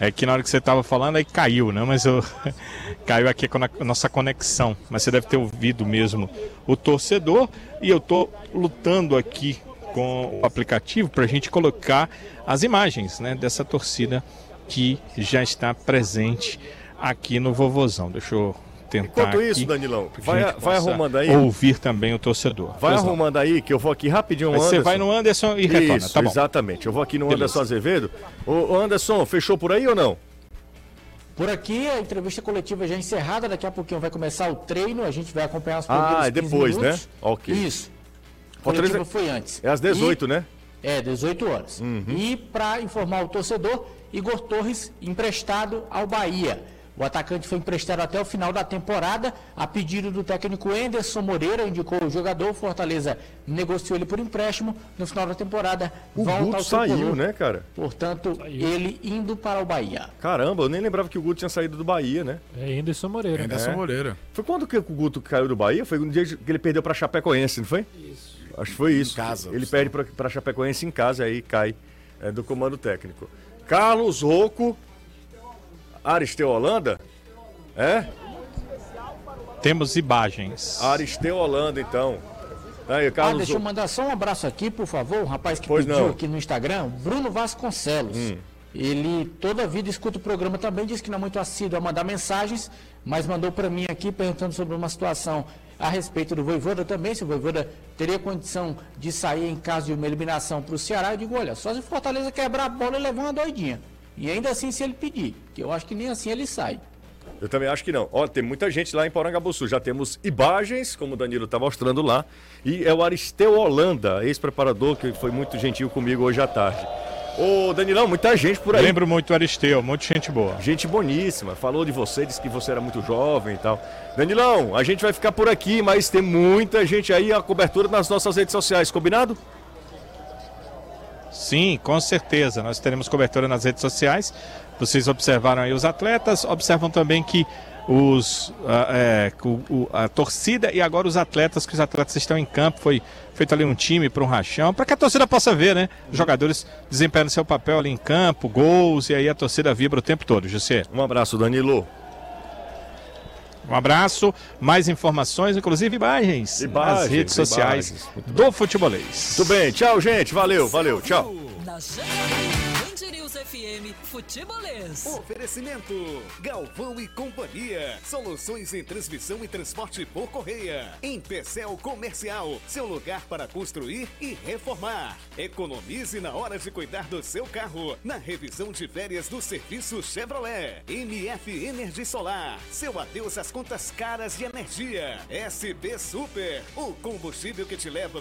Speaker 4: É que na hora que você estava falando aí caiu, né? Mas eu caiu aqui com a nossa conexão. Mas você deve ter ouvido mesmo o torcedor e eu tô lutando aqui com o aplicativo para a gente colocar as imagens, né? Dessa torcida que já está presente aqui no Vovozão. Deixa eu tentar.
Speaker 1: Enquanto isso,
Speaker 4: aqui,
Speaker 1: Danilão, vai, vai arrumando aí.
Speaker 4: Ouvir também o torcedor.
Speaker 1: Vai
Speaker 4: Pois não.
Speaker 1: arrumando aí, que eu vou aqui rapidinho,
Speaker 4: Aí
Speaker 1: Anderson.
Speaker 4: você vai no Anderson e retorna,
Speaker 1: Isso,
Speaker 4: tá bom.
Speaker 1: exatamente. Eu vou aqui no
Speaker 4: Beleza.
Speaker 1: Anderson Azevedo. Ô, Anderson, fechou por aí ou não?
Speaker 5: Por aqui, a entrevista coletiva já encerrada. Daqui a pouquinho vai começar o treino. A gente vai acompanhar primeiros
Speaker 1: Ah, é
Speaker 5: 15
Speaker 1: depois,
Speaker 5: minutos.
Speaker 1: né? Ok.
Speaker 5: Isso.
Speaker 1: Fortaleza-
Speaker 5: coletiva foi antes.
Speaker 1: É às 18,
Speaker 5: E-
Speaker 1: né?
Speaker 5: É, 18 horas. E para informar o torcedor, Igor Torres emprestado ao Bahia. O atacante foi emprestado até o final da temporada, a pedido do técnico Enderson Moreira, indicou o jogador, o Fortaleza negociou ele por empréstimo, no final da temporada
Speaker 1: O
Speaker 5: volta
Speaker 1: Guto
Speaker 5: ao
Speaker 1: saiu,
Speaker 5: tricolor.
Speaker 1: né, cara?
Speaker 5: Portanto, ele indo para o Bahia.
Speaker 1: Caramba, eu nem lembrava que o Guto tinha saído do Bahia, né?
Speaker 7: É Anderson Moreira.
Speaker 6: Anderson
Speaker 1: É.
Speaker 6: Moreira.
Speaker 1: Foi quando que o Guto caiu do Bahia? Foi um dia que ele perdeu pra Chapecoense, não foi? Isso. Acho que foi isso.
Speaker 6: casa,
Speaker 1: Ele perde pra, pra Chapecoense em casa, aí cai é, do comando técnico. Carlos Rocco. Aristeu Holanda? É?
Speaker 4: Temos imagens.
Speaker 1: Aristeu Holanda, então. Aí,
Speaker 5: Ah,
Speaker 1: Carlos
Speaker 5: deixa eu mandar só um abraço aqui, por favor, um rapaz que
Speaker 1: Pois
Speaker 5: pediu
Speaker 1: não.
Speaker 5: aqui no Instagram, Bruno Vasconcelos.
Speaker 1: Hum.
Speaker 5: Ele toda a vida escuta o programa também, diz que não é muito assíduo a mandar mensagens, mas mandou para mim aqui perguntando sobre uma situação a respeito do Voivoda também, se o Voivoda teria condição de sair em caso de uma eliminação para o Ceará. Eu digo, olha, só se o Fortaleza quebrar a bola e levar uma doidinha. E ainda assim se ele pedir, que eu acho que nem assim ele sai.
Speaker 1: Eu também acho que não. Ó, tem muita gente lá em Porangabuçu. Já temos imagens, como o Danilo está mostrando lá. E é o Aristeu Holanda, ex-preparador, que foi muito gentil comigo hoje à tarde. Ô, Danilão, muita gente por aí.
Speaker 4: Lembro muito do Aristeu, muita gente boa.
Speaker 1: Gente boníssima. Falou de você, disse que você era muito jovem e tal. Danilão, a gente vai ficar por aqui, mas tem muita gente aí, a cobertura nas nossas redes sociais, combinado?
Speaker 4: Sim, com certeza. Nós teremos cobertura nas redes sociais. Vocês observaram aí os atletas, observam também que os ah, é, a torcida e agora os atletas, que os atletas estão em campo, foi feito ali um time para um rachão, para que a torcida possa ver, né? Os jogadores desempenhando seu papel ali em campo, gols, e aí a torcida vibra o tempo todo, José.
Speaker 1: Um abraço, Danilo.
Speaker 4: Um abraço, mais informações, inclusive imagens,
Speaker 1: Imagens,
Speaker 4: nas redes sociais
Speaker 1: imagens.
Speaker 4: Do Futebolês.
Speaker 1: Tudo bem, tchau, gente. Valeu, valeu, tchau.
Speaker 2: FM Futebolês.
Speaker 3: Oferecimento: Galvão e Companhia. Soluções em transmissão e transporte por correia. Em Pecel Comercial, seu lugar para construir e reformar. Economize na hora de cuidar do seu carro. Na revisão de férias do serviço Chevrolet. MF Energia Solar. Seu adeus às contas caras de energia. SP Super. O combustível que te leva.